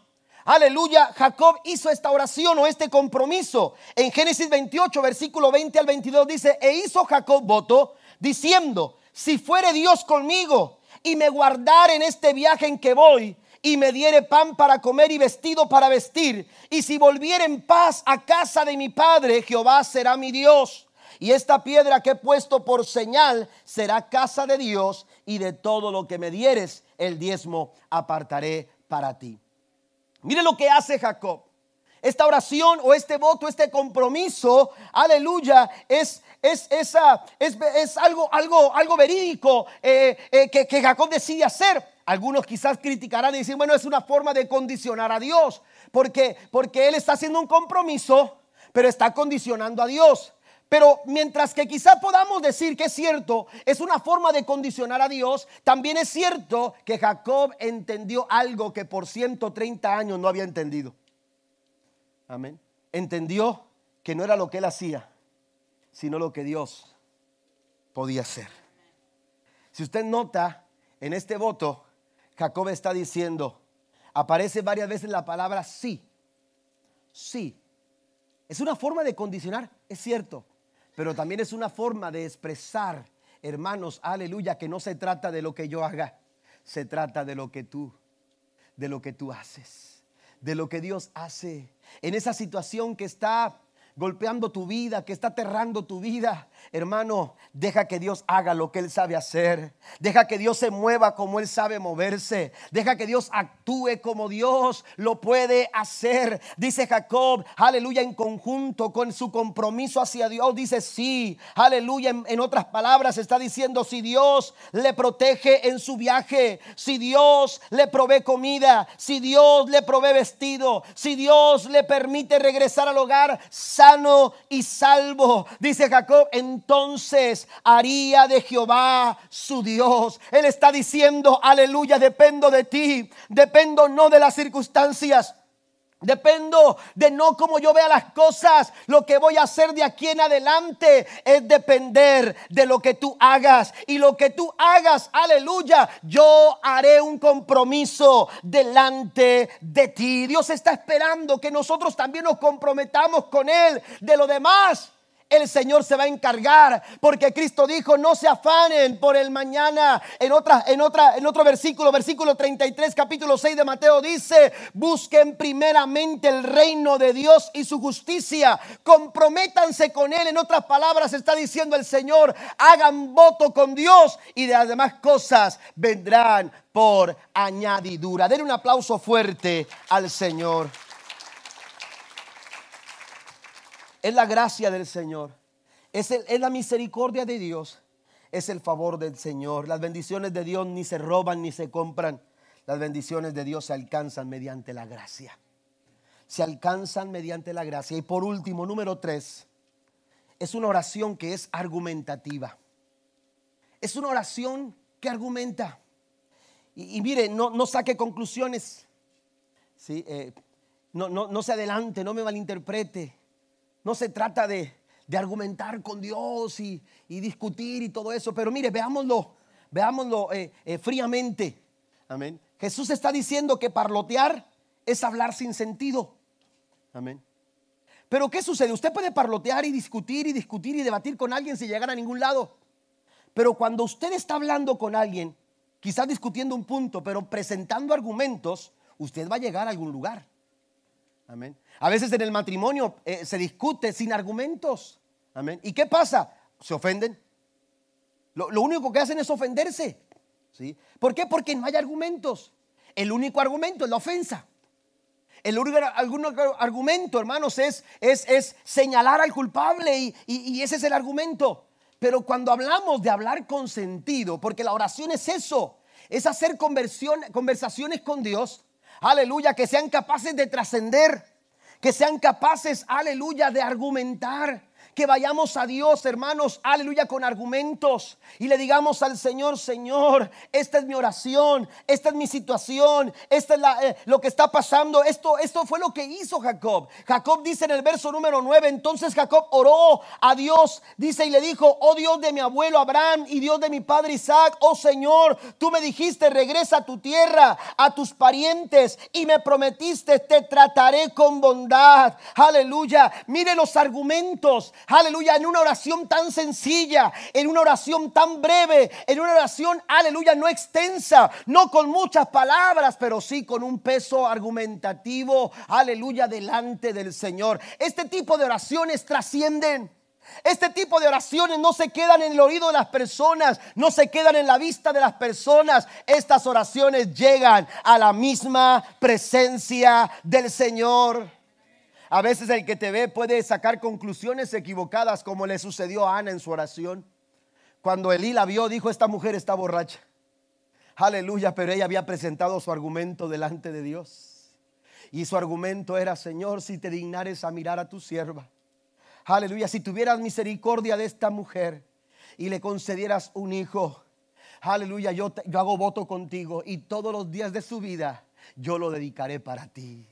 Speaker 1: aleluya, Jacob hizo esta oración o este compromiso. En Génesis 28, versículo 20 al 22 dice, e hizo Jacob voto diciendo, si fuere Dios conmigo y me guardar en este viaje en que voy y me diere pan para comer y vestido para vestir, y si volviere en paz a casa de mi padre, Jehová será mi Dios. Y esta piedra que he puesto por señal será casa de Dios, y de todo lo que me dieres, el diezmo apartaré para ti. Mire lo que hace Jacob. Esta oración o este voto, este compromiso, aleluya, es, es, esa, es, algo, algo, algo verídico eh, eh, que, Jacob decide hacer. Algunos quizás criticarán y dicen, bueno, es una forma de condicionar a Dios, porque, porque él está haciendo un compromiso, pero está condicionando a Dios. Pero mientras que quizás podamos decir que es cierto, es una forma de condicionar a Dios, también es cierto que Jacob entendió algo que por 130 años no había entendido. Amén. Entendió que no era lo que él hacía, sino lo que Dios podía hacer. Si usted nota en este voto, Jacob está diciendo, aparece varias veces la palabra sí. Sí. Es una forma de condicionar, es cierto, pero también es una forma de expresar, hermanos, aleluya, que no se trata de lo que yo haga, se trata de lo que tú, de lo que tú haces, de lo que Dios hace en esa situación que está golpeando tu vida, que está aterrando tu vida. Hermano, deja que Dios haga lo que Él sabe hacer. Deja que Dios se mueva como Él sabe moverse. Deja que Dios actúe como Dios lo puede hacer. Dice Jacob, aleluya, en conjunto con su compromiso hacia Dios. Dice sí, aleluya. En, otras palabras está diciendo, si Dios le protege en su viaje, si Dios le provee comida, si Dios le provee vestido, si Dios le permite regresar al hogar sano y salvo. Dice Jacob, entonces haría de Jehová su Dios. Él está diciendo, aleluya, dependo de ti, dependo no de las circunstancias. Dependo de no como yo vea las cosas. Lo que voy a hacer de aquí en adelante es depender de lo que tú hagas. Y lo que tú hagas, aleluya, yo haré un compromiso delante de ti. Dios está esperando que nosotros también nos comprometamos con Él. De lo demás, el Señor se va a encargar, porque Cristo dijo, no se afanen por el mañana. En otra en otra en otro versículo, versículo 33, capítulo 6 de Mateo dice, busquen primeramente el reino de Dios y su justicia. Comprométanse con él. En otras palabras está diciendo el Señor, hagan voto con Dios y de las demás cosas vendrán por añadidura. Den un aplauso fuerte al Señor. Es la gracia del Señor, es, es la misericordia de Dios, es el favor del Señor. Las bendiciones de Dios ni se roban ni se compran. Las bendiciones de Dios se alcanzan mediante la gracia. Se alcanzan mediante la gracia. Y por último, número tres, es una oración que es argumentativa. Es una oración que argumenta. Y, mire, no, no, saque conclusiones. ¿sí? Eh, no, no, no se adelante, no me malinterprete. No se trata de, argumentar con Dios y, discutir y todo eso, pero mire, veámoslo, veámoslo eh, eh, fríamente. Amén. Jesús está diciendo que parlotear es hablar sin sentido. Amén. Pero ¿qué sucede? Usted puede parlotear y discutir y discutir y debatir con alguien sin llegar a ningún lado. Pero cuando usted está hablando con alguien, quizás discutiendo un punto, pero presentando argumentos, usted va a llegar a algún lugar. Amén. A veces en el matrimonio eh, se discute sin argumentos. Amén. ¿Y qué pasa? Se ofenden. Lo, único que hacen es ofenderse. ¿sí? ¿Por qué? Porque no hay argumentos. El único argumento es la ofensa. El único argumento, hermanos, es, es, es señalar al culpable y, y ese es el argumento. Pero cuando hablamos de hablar con sentido, porque la oración es eso, es hacer conversaciones con Dios, aleluya, que sean capaces de trascender, que sean capaces, aleluya, de argumentar, que vayamos a Dios, hermanos, aleluya, con argumentos y le digamos al Señor, Señor, esta es mi oración, esta es mi situación, esta es eh, lo que está pasando. Esto, esto fue lo que hizo Jacob. Jacob dice en el verso número 9, entonces Jacob oró a Dios, dice y le dijo, oh Dios de mi abuelo Abraham y Dios de mi padre Isaac, oh Señor, tú me dijiste, regresa a tu tierra, a tus parientes y me prometiste, te trataré con bondad. Aleluya, mire los argumentos aleluya, en una oración tan sencilla, en una oración tan breve, en una oración, aleluya, no extensa, no con muchas palabras, pero sí con un peso argumentativo, aleluya, delante del Señor. Este tipo de oraciones trascienden. Este tipo de oraciones no se quedan en el oído de las personas, no se quedan en la vista de las personas. Estas oraciones llegan a la misma presencia del Señor. A veces el que te ve puede sacar conclusiones equivocadas como le sucedió a Ana en su oración. Cuando Elí la vio, dijo, esta mujer está borracha. Aleluya, pero ella había presentado su argumento delante de Dios. Y su argumento era, Señor, si te dignares a mirar a tu sierva. Aleluya, si tuvieras misericordia de esta mujer y le concedieras un hijo. Aleluya, yo, yo hago voto contigo y todos los días de su vida yo lo dedicaré para ti.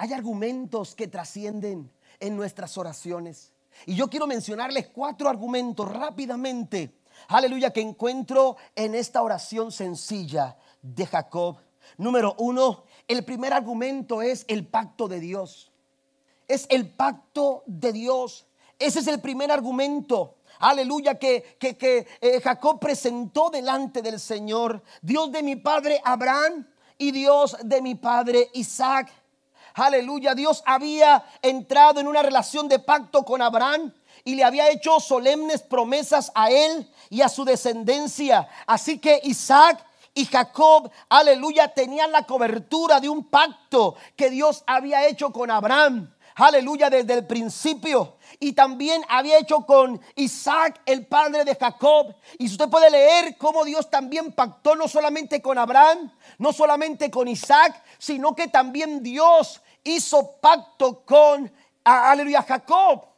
Speaker 1: Hay argumentos que trascienden en nuestras oraciones. Y yo quiero mencionarles cuatro argumentos rápidamente. Aleluya, que encuentro en esta oración sencilla de Jacob. Número uno, el primer argumento es el pacto de Dios. Es el pacto de Dios. Ese es el primer argumento. Aleluya, que, que, eh, Jacob presentó delante del Señor. Dios de mi padre Abraham y Dios de mi padre Isaac. Aleluya, Dios había entrado en una relación de pacto con Abraham y le había hecho solemnes promesas a él y a su descendencia. Así que Isaac y Jacob, aleluya, tenían la cobertura de un pacto que Dios había hecho con Abraham. Aleluya, desde el principio. Y también había hecho con Isaac, el padre de Jacob. Y usted puede leer cómo Dios también pactó no solamente con Abraham, no solamente con Isaac, sino que también Dios hizo pacto con, aleluya, Jacob.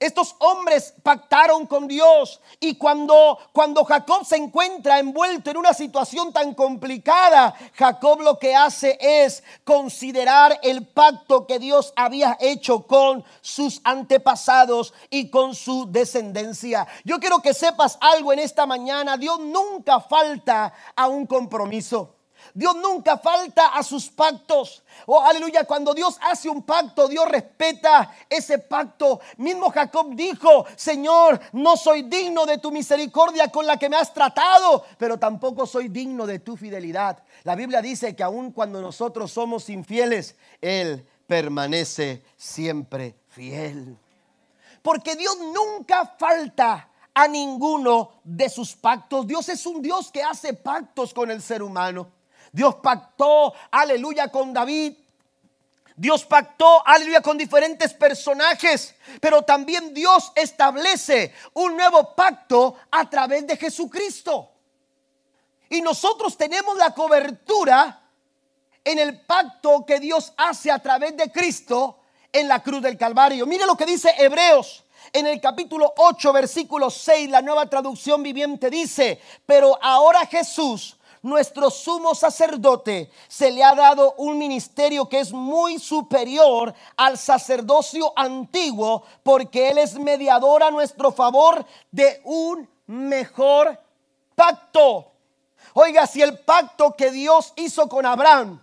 Speaker 1: Estos hombres pactaron con Dios y cuando, cuando Jacob se encuentra envuelto en una situación tan complicada, Jacob lo que hace es considerar el pacto que Dios había hecho con sus antepasados y con su descendencia. Yo quiero que sepas algo en esta mañana, Dios nunca falta a un compromiso. Dios nunca falta a sus pactos. Oh, aleluya, cuando Dios hace un pacto, Dios respeta ese pacto. Mismo Jacob dijo, Señor, no soy digno de tu misericordia con la que me has tratado, pero tampoco soy digno de tu fidelidad. La Biblia dice que aun cuando nosotros somos infieles, Él permanece siempre fiel. Porque Dios nunca falta a ninguno de sus pactos. Dios es un Dios que hace pactos con el ser humano. Dios pactó, aleluya, con David. Dios pactó, aleluya, con diferentes personajes, pero también Dios establece un nuevo pacto a través de Jesucristo. Y nosotros tenemos la cobertura en el pacto que Dios hace a través de Cristo en la cruz del Calvario. Mire lo que dice Hebreos en el capítulo 8, versículo 6, la nueva traducción viviente dice, pero ahora Jesús nuestro sumo sacerdote, se le ha dado un ministerio que es muy superior al sacerdocio antiguo, porque Él es mediador a nuestro favor de un mejor pacto. Oiga, si el pacto que Dios hizo con Abraham,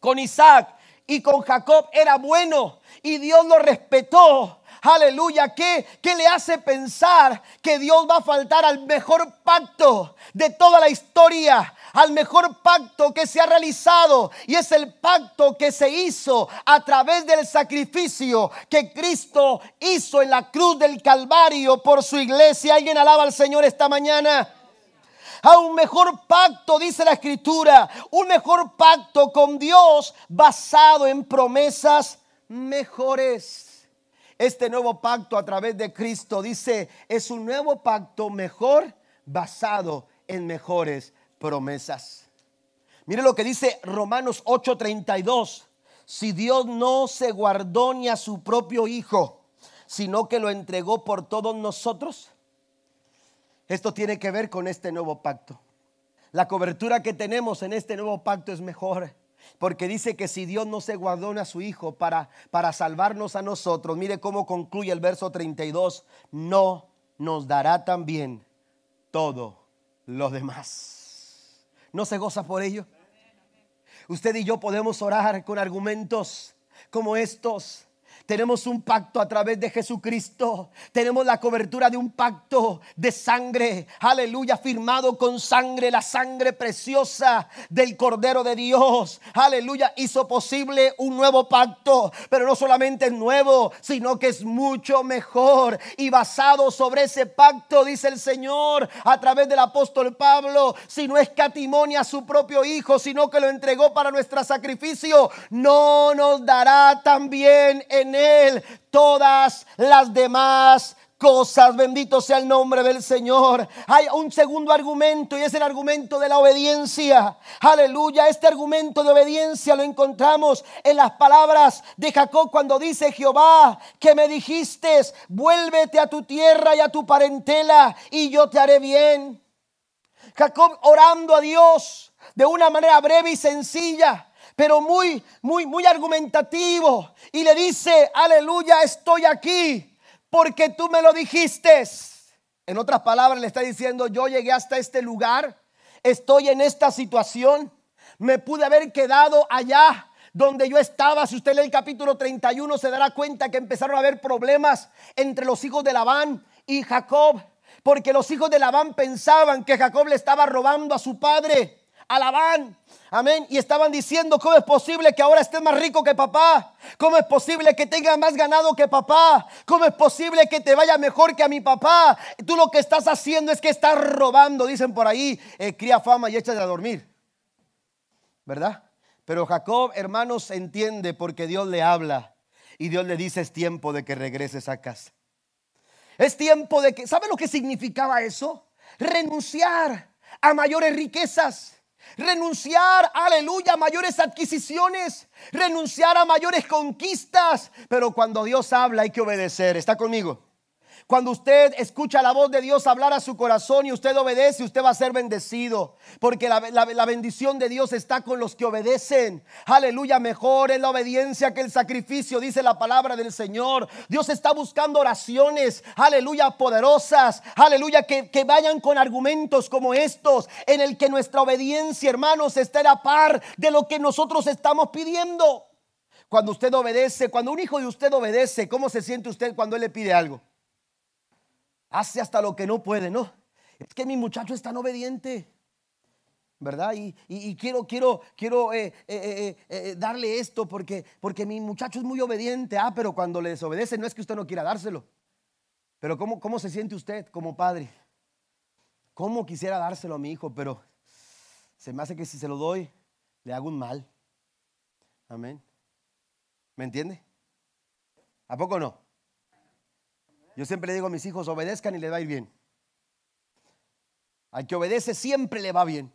Speaker 1: con Isaac y con Jacob era bueno y Dios lo respetó, aleluya, ¿qué, ¿qué le hace pensar que Dios va a faltar al mejor pacto de toda la historia? Al mejor pacto que se ha realizado y es el pacto que se hizo a través del sacrificio que Cristo hizo en la cruz del Calvario por su iglesia. ¿Alguien alaba al Señor esta mañana? a un mejor pacto, dice la escritura, un mejor pacto con Dios basado en promesas mejores. Este nuevo pacto a través de Cristo dice, es un nuevo pacto mejor basado en mejores promesas. Mire lo que dice Romanos 8:32. Si Dios no se guardó ni a su propio Hijo, sino que lo entregó por todos nosotros, esto tiene que ver con este nuevo pacto. La cobertura que tenemos en este nuevo pacto es mejor. Porque dice que si Dios no se guardó a su Hijo para, para salvarnos a nosotros, mire cómo concluye el verso 32, no nos dará también todo lo demás. ¿No se goza por ello? Usted y yo podemos orar con argumentos como estos. Tenemos un pacto a través de Jesucristo. Tenemos la cobertura de un pacto de sangre. Aleluya, firmado con sangre, la sangre preciosa del Cordero de Dios. Aleluya, hizo posible un nuevo pacto. Pero no solamente es nuevo, sino que es mucho mejor. Y basado sobre ese pacto, dice el Señor a través del apóstol Pablo, si no escatimonia a su propio Hijo, sino que lo entregó para nuestro sacrificio, no nos dará también en él todas las demás cosas. Bendito sea el nombre del Señor. Hay un segundo argumento y es el argumento de la obediencia. Aleluya. Este argumento de obediencia lo encontramos en las palabras de Jacob cuando dice Jehová que me dijiste, vuélvete a tu tierra y a tu parentela y yo te haré bien. Jacob orando a Dios de una manera breve y sencilla pero muy, muy, muy argumentativo. Y le dice, aleluya, estoy aquí porque tú me lo dijiste. En otras palabras, le está diciendo, yo llegué hasta este lugar, estoy en esta situación, me pude haber quedado allá donde yo estaba. Si usted lee el capítulo 31, se dará cuenta que empezaron a haber problemas entre los hijos de Labán y Jacob, porque los hijos de Labán pensaban que Jacob le estaba robando a su padre a Labán. Amén. Y estaban diciendo, ¿cómo es posible que ahora estés más rico que papá? ¿Cómo es posible que tengas más ganado que papá? ¿Cómo es posible que te vaya mejor que a mi papá? Tú lo que estás haciendo es que estás robando, dicen por ahí, eh, cría fama y échate a dormir. ¿Verdad? Pero Jacob, hermanos, entiende porque Dios le habla y Dios le dice es tiempo de que regreses a casa. Es tiempo de que, ¿sabe lo que significaba eso? Renunciar a mayores riquezas. Renunciar, aleluya, a mayores adquisiciones. Renunciar a mayores conquistas. Pero cuando Dios habla hay que obedecer. ¿Está conmigo? Cuando usted escucha la voz de Dios hablar a su corazón y usted obedece, usted va a ser bendecido. Porque la, bendición de Dios está con los que obedecen. Aleluya, mejor es la obediencia que el sacrificio, dice la palabra del Señor. Dios está buscando oraciones, aleluya, poderosas. Aleluya, que, que vayan con argumentos como estos, en el que nuestra obediencia, hermanos, esté a par de lo que nosotros estamos pidiendo. Cuando usted obedece, cuando un hijo de usted obedece, ¿cómo se siente usted cuando él le pide algo? Hace hasta lo que no puede, ¿no? Es que mi muchacho es tan obediente. ¿verdad? Y, quiero, quiero, quiero eh, eh, eh, darle esto porque, porque mi muchacho es muy obediente. Ah, pero cuando le desobedece no es que usted no quiera dárselo. Pero ¿cómo, cómo se siente usted como padre? ¿Cómo quisiera dárselo a mi hijo? Pero se me hace que si se lo doy, le hago un mal. Amén. ¿Me entiende? ¿A poco no? Yo siempre le digo a mis hijos, obedezcan y le va a ir bien. Al que obedece siempre le va bien.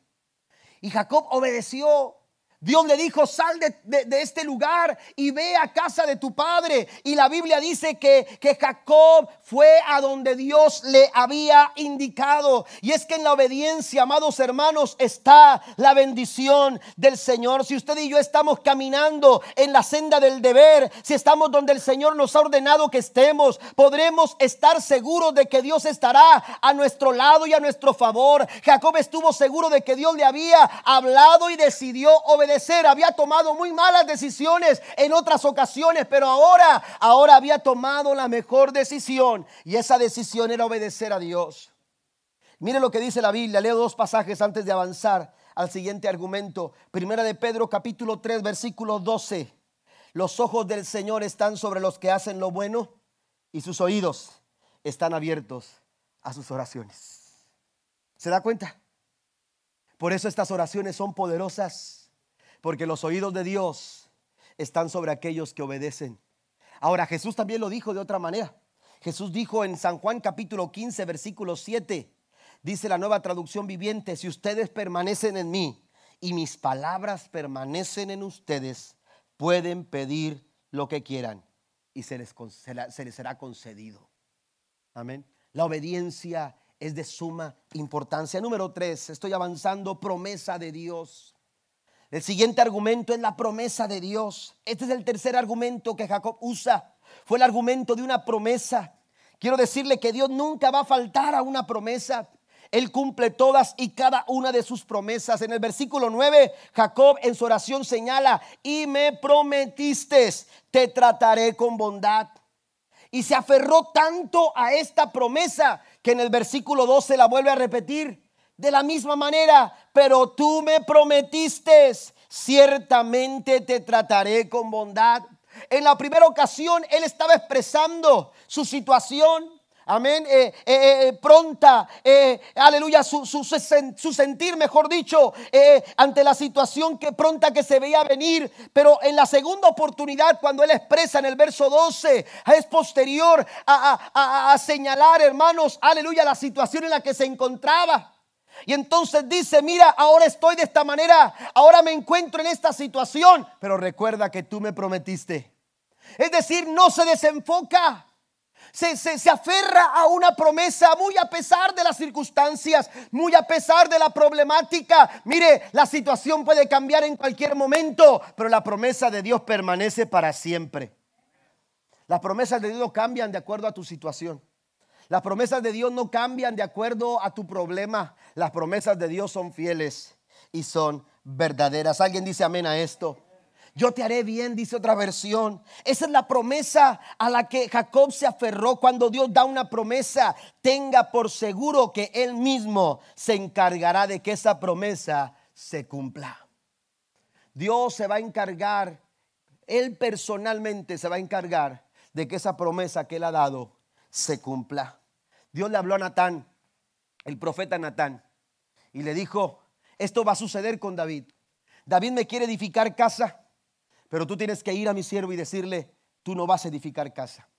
Speaker 1: Y Jacob obedeció Dios le dijo, sal de, este lugar y ve a casa de tu padre. Y la Biblia dice que, que Jacob fue a donde Dios le había indicado. Y es que en la obediencia, amados hermanos, está la bendición del Señor. Si usted y yo estamos caminando en la senda del deber, si estamos donde el Señor nos ha ordenado que estemos, podremos estar seguros de que Dios estará a nuestro lado y a nuestro favor. Jacob estuvo seguro de que Dios le había hablado y decidió obedecer había tomado muy malas decisiones en otras ocasiones, pero ahora, ahora había tomado la mejor decisión y esa decisión era obedecer a Dios. Mire lo que dice la Biblia, leo dos pasajes antes de avanzar al siguiente argumento. Primera de Pedro capítulo 3 versículo 12. Los ojos del Señor están sobre los que hacen lo bueno y sus oídos están abiertos a sus oraciones. ¿Se da cuenta? Por eso estas oraciones son poderosas porque los oídos de Dios están sobre aquellos que obedecen. Ahora, Jesús también lo dijo de otra manera. Jesús dijo en San Juan capítulo 15, versículo 7, dice la nueva traducción viviente, si ustedes permanecen en mí y mis palabras permanecen en ustedes, pueden pedir lo que quieran y se les, se les será concedido. Amén. La obediencia es de suma importancia. Número tres, estoy avanzando, promesa de Dios. El siguiente argumento es la promesa de Dios. Este es el tercer argumento que Jacob usa. Fue el argumento de una promesa. Quiero decirle que Dios nunca va a faltar a una promesa. Él cumple todas y cada una de sus promesas. En el versículo 9, Jacob en su oración señala, y me prometiste, te trataré con bondad. Y se aferró tanto a esta promesa que en el versículo 12 la vuelve a repetir de la misma manera, pero tú me prometiste, ciertamente te trataré con bondad. En la primera ocasión él estaba expresando su situación, amén, eh, eh, eh, pronta, aleluya, su, su, sentir, mejor dicho, ante la situación que pronta que se veía venir. Pero en la segunda oportunidad, cuando él expresa en el verso 12, es posterior a señalar, hermanos, aleluya, la situación en la que se encontraba. Y entonces dice, mira, ahora estoy de esta manera, ahora me encuentro en esta situación, pero recuerda que tú me prometiste. Es decir, no se desenfoca. Se, se, aferra a una promesa muy a pesar de las circunstancias, muy a pesar de la problemática. Mire, la situación puede cambiar en cualquier momento, pero la promesa de Dios permanece para siempre. Las promesas de Dios cambian de acuerdo a tu situación. Las promesas de Dios no cambian de acuerdo a tu problema. Las promesas de Dios son fieles y son verdaderas. ¿Alguien dice amén a esto? Yo te haré bien, dice otra versión. Esa es la promesa a la que Jacob se aferró cuando Dios da una promesa. Tenga por seguro que Él mismo se encargará de que esa promesa se cumpla. Dios se va a encargar, Él personalmente se va a encargar de que esa promesa que Él ha dado se cumpla. Dios le habló a Natán, el profeta Natán, y le dijo, esto va a suceder con David. David me quiere edificar casa, pero tú tienes que ir a mi siervo y decirle, tú no vas a edificar casa.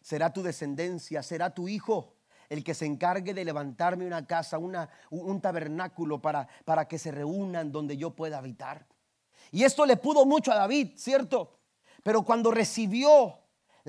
Speaker 1: Será tu descendencia, será tu hijo el que se encargue de levantarme una casa, una, un tabernáculo para, para que se reúnan donde yo pueda habitar. Y esto le pudo mucho a David, ¿cierto? Pero cuando recibió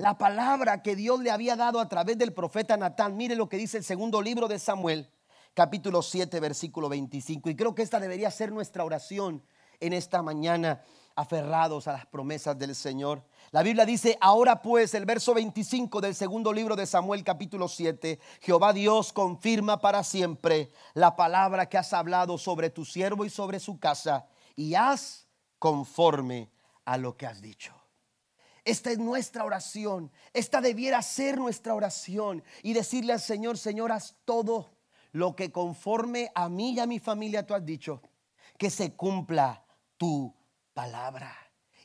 Speaker 1: la palabra que Dios le había dado a través del profeta Natán, mire lo que dice el segundo libro de Samuel, capítulo 7, versículo 25. Y creo que esta debería ser nuestra oración en esta mañana, aferrados a las promesas del Señor. La Biblia dice, ahora pues, el verso 25 del segundo libro de Samuel capítulo 7, Jehová Dios confirma para siempre la palabra que has hablado sobre tu siervo y sobre su casa, y haz conforme a lo que has dicho. Esta es nuestra oración. Esta debiera ser nuestra oración. Y decirle al Señor, Señor, haz todo lo que conforme a mí y a mi familia tú has dicho. Que se cumpla tu palabra.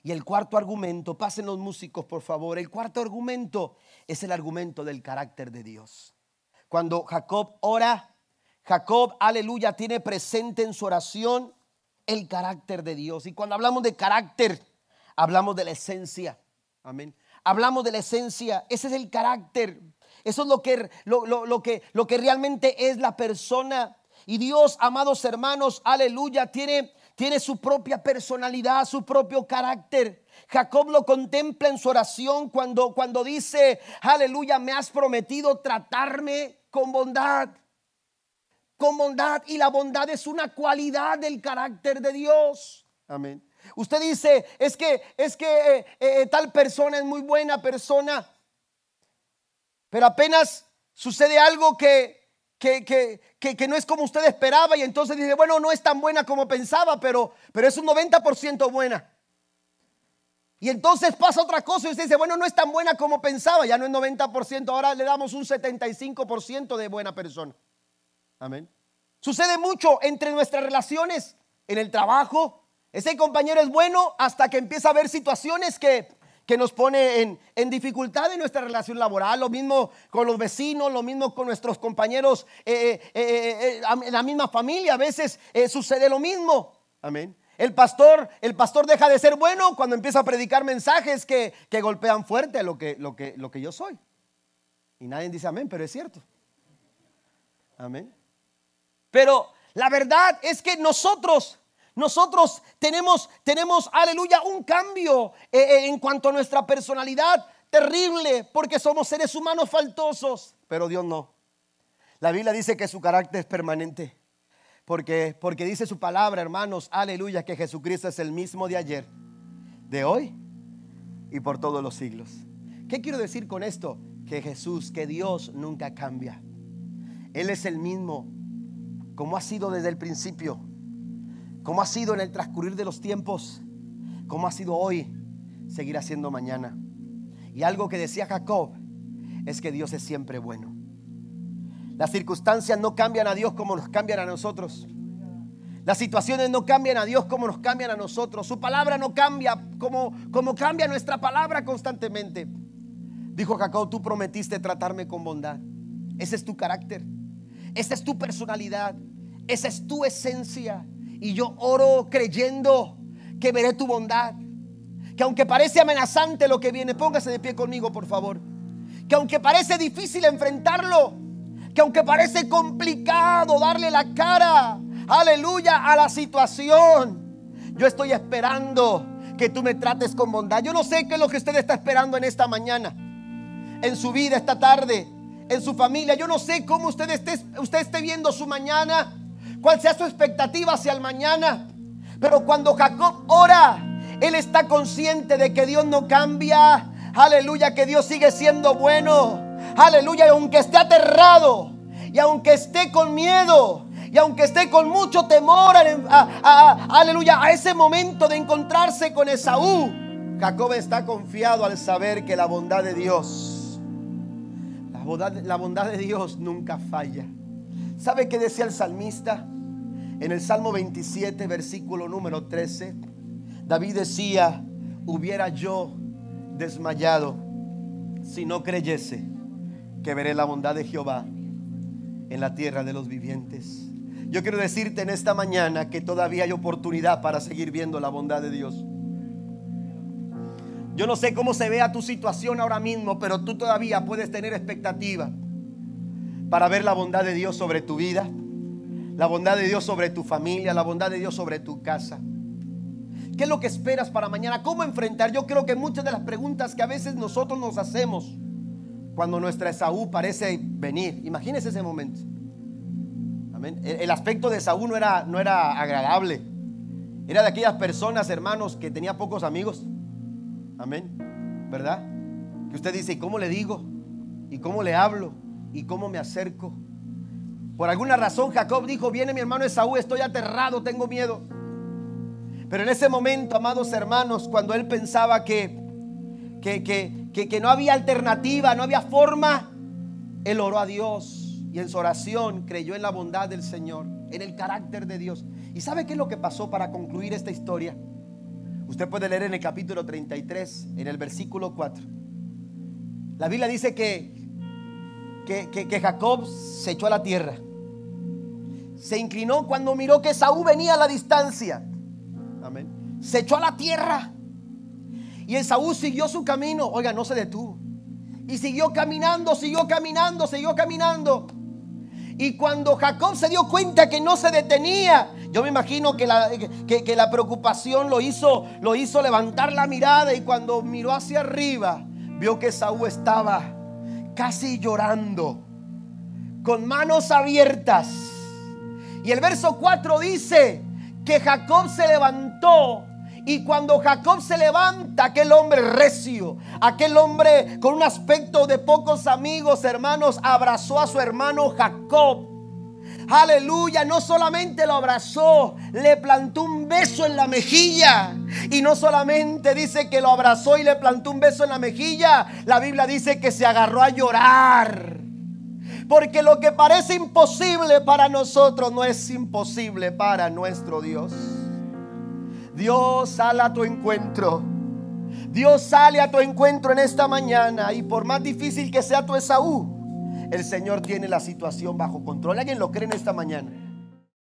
Speaker 1: Y el cuarto argumento, pasen los músicos por favor, el cuarto argumento es el argumento del carácter de Dios. Cuando Jacob ora, Jacob, aleluya, tiene presente en su oración el carácter de Dios. Y cuando hablamos de carácter, hablamos de la esencia. Amén. Hablamos de la esencia, ese es el carácter. Eso es lo que, lo, que, lo que realmente es la persona. Y Dios, amados hermanos, aleluya, tiene tiene su propia personalidad, su propio carácter. Jacob lo contempla en su oración cuando, cuando dice, aleluya, me has prometido tratarme con bondad. Con bondad. Y la bondad es una cualidad del carácter de Dios. Amén. Usted dice, es que, es que eh, eh, tal persona es muy buena persona. Pero apenas sucede algo que que, no es como usted esperaba y entonces dice, bueno, no es tan buena como pensaba, pero, pero es un 90% buena. Y entonces pasa otra cosa y usted dice, bueno, no es tan buena como pensaba, ya no es 90%, ahora le damos un 75% de buena persona. Amén. Sucede mucho entre nuestras relaciones, en el trabajo. Ese compañero es bueno hasta que empieza a haber situaciones que, que nos pone en, dificultad en nuestra relación laboral, lo mismo con los vecinos, lo mismo con nuestros compañeros eh, eh, eh, en la misma familia, a veces sucede lo mismo. Amén. El pastor, el pastor deja de ser bueno cuando empieza a predicar mensajes que, golpean fuerte lo que, lo, que, lo que yo soy. Y nadie dice amén, pero es cierto. Amén. Pero la verdad es que nosotros nosotros tenemos, tenemos, aleluya, un cambio eh, eh, en cuanto a nuestra personalidad terrible, porque somos seres humanos faltosos, pero Dios no. La Biblia dice que su carácter es permanente, porque, porque dice su palabra, hermanos, aleluya, que Jesucristo es el mismo de ayer, de hoy y por todos los siglos. ¿Qué quiero decir con esto? Que Jesús, que Dios nunca cambia. Él es el mismo, como ha sido desde el principio como ha sido en el transcurrir de los tiempos, como ha sido hoy, seguirá siendo mañana. Y algo que decía Jacob es que Dios es siempre bueno. Las circunstancias no cambian a Dios como nos cambian a nosotros. Las situaciones no cambian a Dios como nos cambian a nosotros. Su palabra no cambia como, como cambia nuestra palabra constantemente. Dijo Jacob, tú prometiste tratarme con bondad. Ese es tu carácter. Esa es tu personalidad. Esa es tu esencia. Y yo oro creyendo que veré tu bondad. Que aunque parece amenazante lo que viene, póngase de pie conmigo, por favor. Que aunque parece difícil enfrentarlo, que aunque parece complicado darle la cara, aleluya, a la situación, yo estoy esperando que tú me trates con bondad. Yo no sé qué es lo que usted está esperando en esta mañana, en su vida esta tarde, en su familia. Yo no sé cómo usted esté, usted esté viendo su mañana cuál sea su expectativa hacia el mañana. Pero cuando Jacob ora, él está consciente de que Dios no cambia. Aleluya, que Dios sigue siendo bueno. Aleluya, y aunque esté aterrado, y aunque esté con miedo, y aunque esté con mucho temor, aleluya, a ese momento de encontrarse con Esaú, Jacob está confiado al saber que la bondad de Dios, la bondad de Dios nunca falla. ¿Sabe qué decía el salmista? En el Salmo 27, versículo número 13, David decía, hubiera yo desmayado si no creyese que veré la bondad de Jehová en la tierra de los vivientes. Yo quiero decirte en esta mañana que todavía hay oportunidad para seguir viendo la bondad de Dios. Yo no sé cómo se vea tu situación ahora mismo, pero tú todavía puedes tener expectativa para ver la bondad de Dios sobre tu vida, la bondad de Dios sobre tu familia, la bondad de Dios sobre tu casa. ¿Qué es lo que esperas para mañana? ¿Cómo enfrentar? Yo creo que muchas de las preguntas que a veces nosotros nos hacemos cuando nuestra Esaú parece venir, imagínese ese momento. Amén. El, aspecto de Esaú no era, no era agradable. Era de aquellas personas, hermanos, que tenía pocos amigos. Amén. ¿Verdad? Que usted dice, ¿y cómo le digo? ¿Y cómo le hablo? ¿Y cómo me acerco? Por alguna razón Jacob dijo, viene mi hermano Esaú, estoy aterrado, tengo miedo. Pero en ese momento, amados hermanos, cuando él pensaba que, que, que, que, no había alternativa, no había forma, él oró a Dios y en su oración creyó en la bondad del Señor, en el carácter de Dios. ¿Y sabe qué es lo que pasó para concluir esta historia? Usted puede leer en el capítulo 33, en el versículo 4. La Biblia dice que, que, Jacob se echó a la tierra. Se inclinó cuando miró que Saúl venía a la distancia. Amén. Se echó a la tierra. Y Esaú siguió su camino. Oiga, no se detuvo. Y siguió caminando, siguió caminando, siguió caminando. Y cuando Jacob se dio cuenta que no se detenía, yo me imagino que la, que, la preocupación lo hizo, lo hizo levantar la mirada y cuando miró hacia arriba, vio que Saúl estaba casi llorando, con manos abiertas. Y el verso 4 dice que Jacob se levantó y cuando Jacob se levanta, aquel hombre recio, aquel hombre con un aspecto de pocos amigos, hermanos, abrazó a su hermano Jacob. Aleluya, no solamente lo abrazó, le plantó un beso en la mejilla. Y no solamente dice que lo abrazó y le plantó un beso en la mejilla, la Biblia dice que se agarró a llorar. Porque lo que parece imposible para nosotros no es imposible para nuestro Dios. Dios sale a tu encuentro. Dios sale a tu encuentro en esta mañana y por más difícil que sea tu Esaú, el Señor tiene la situación bajo control. ¿Alguien lo cree en esta mañana?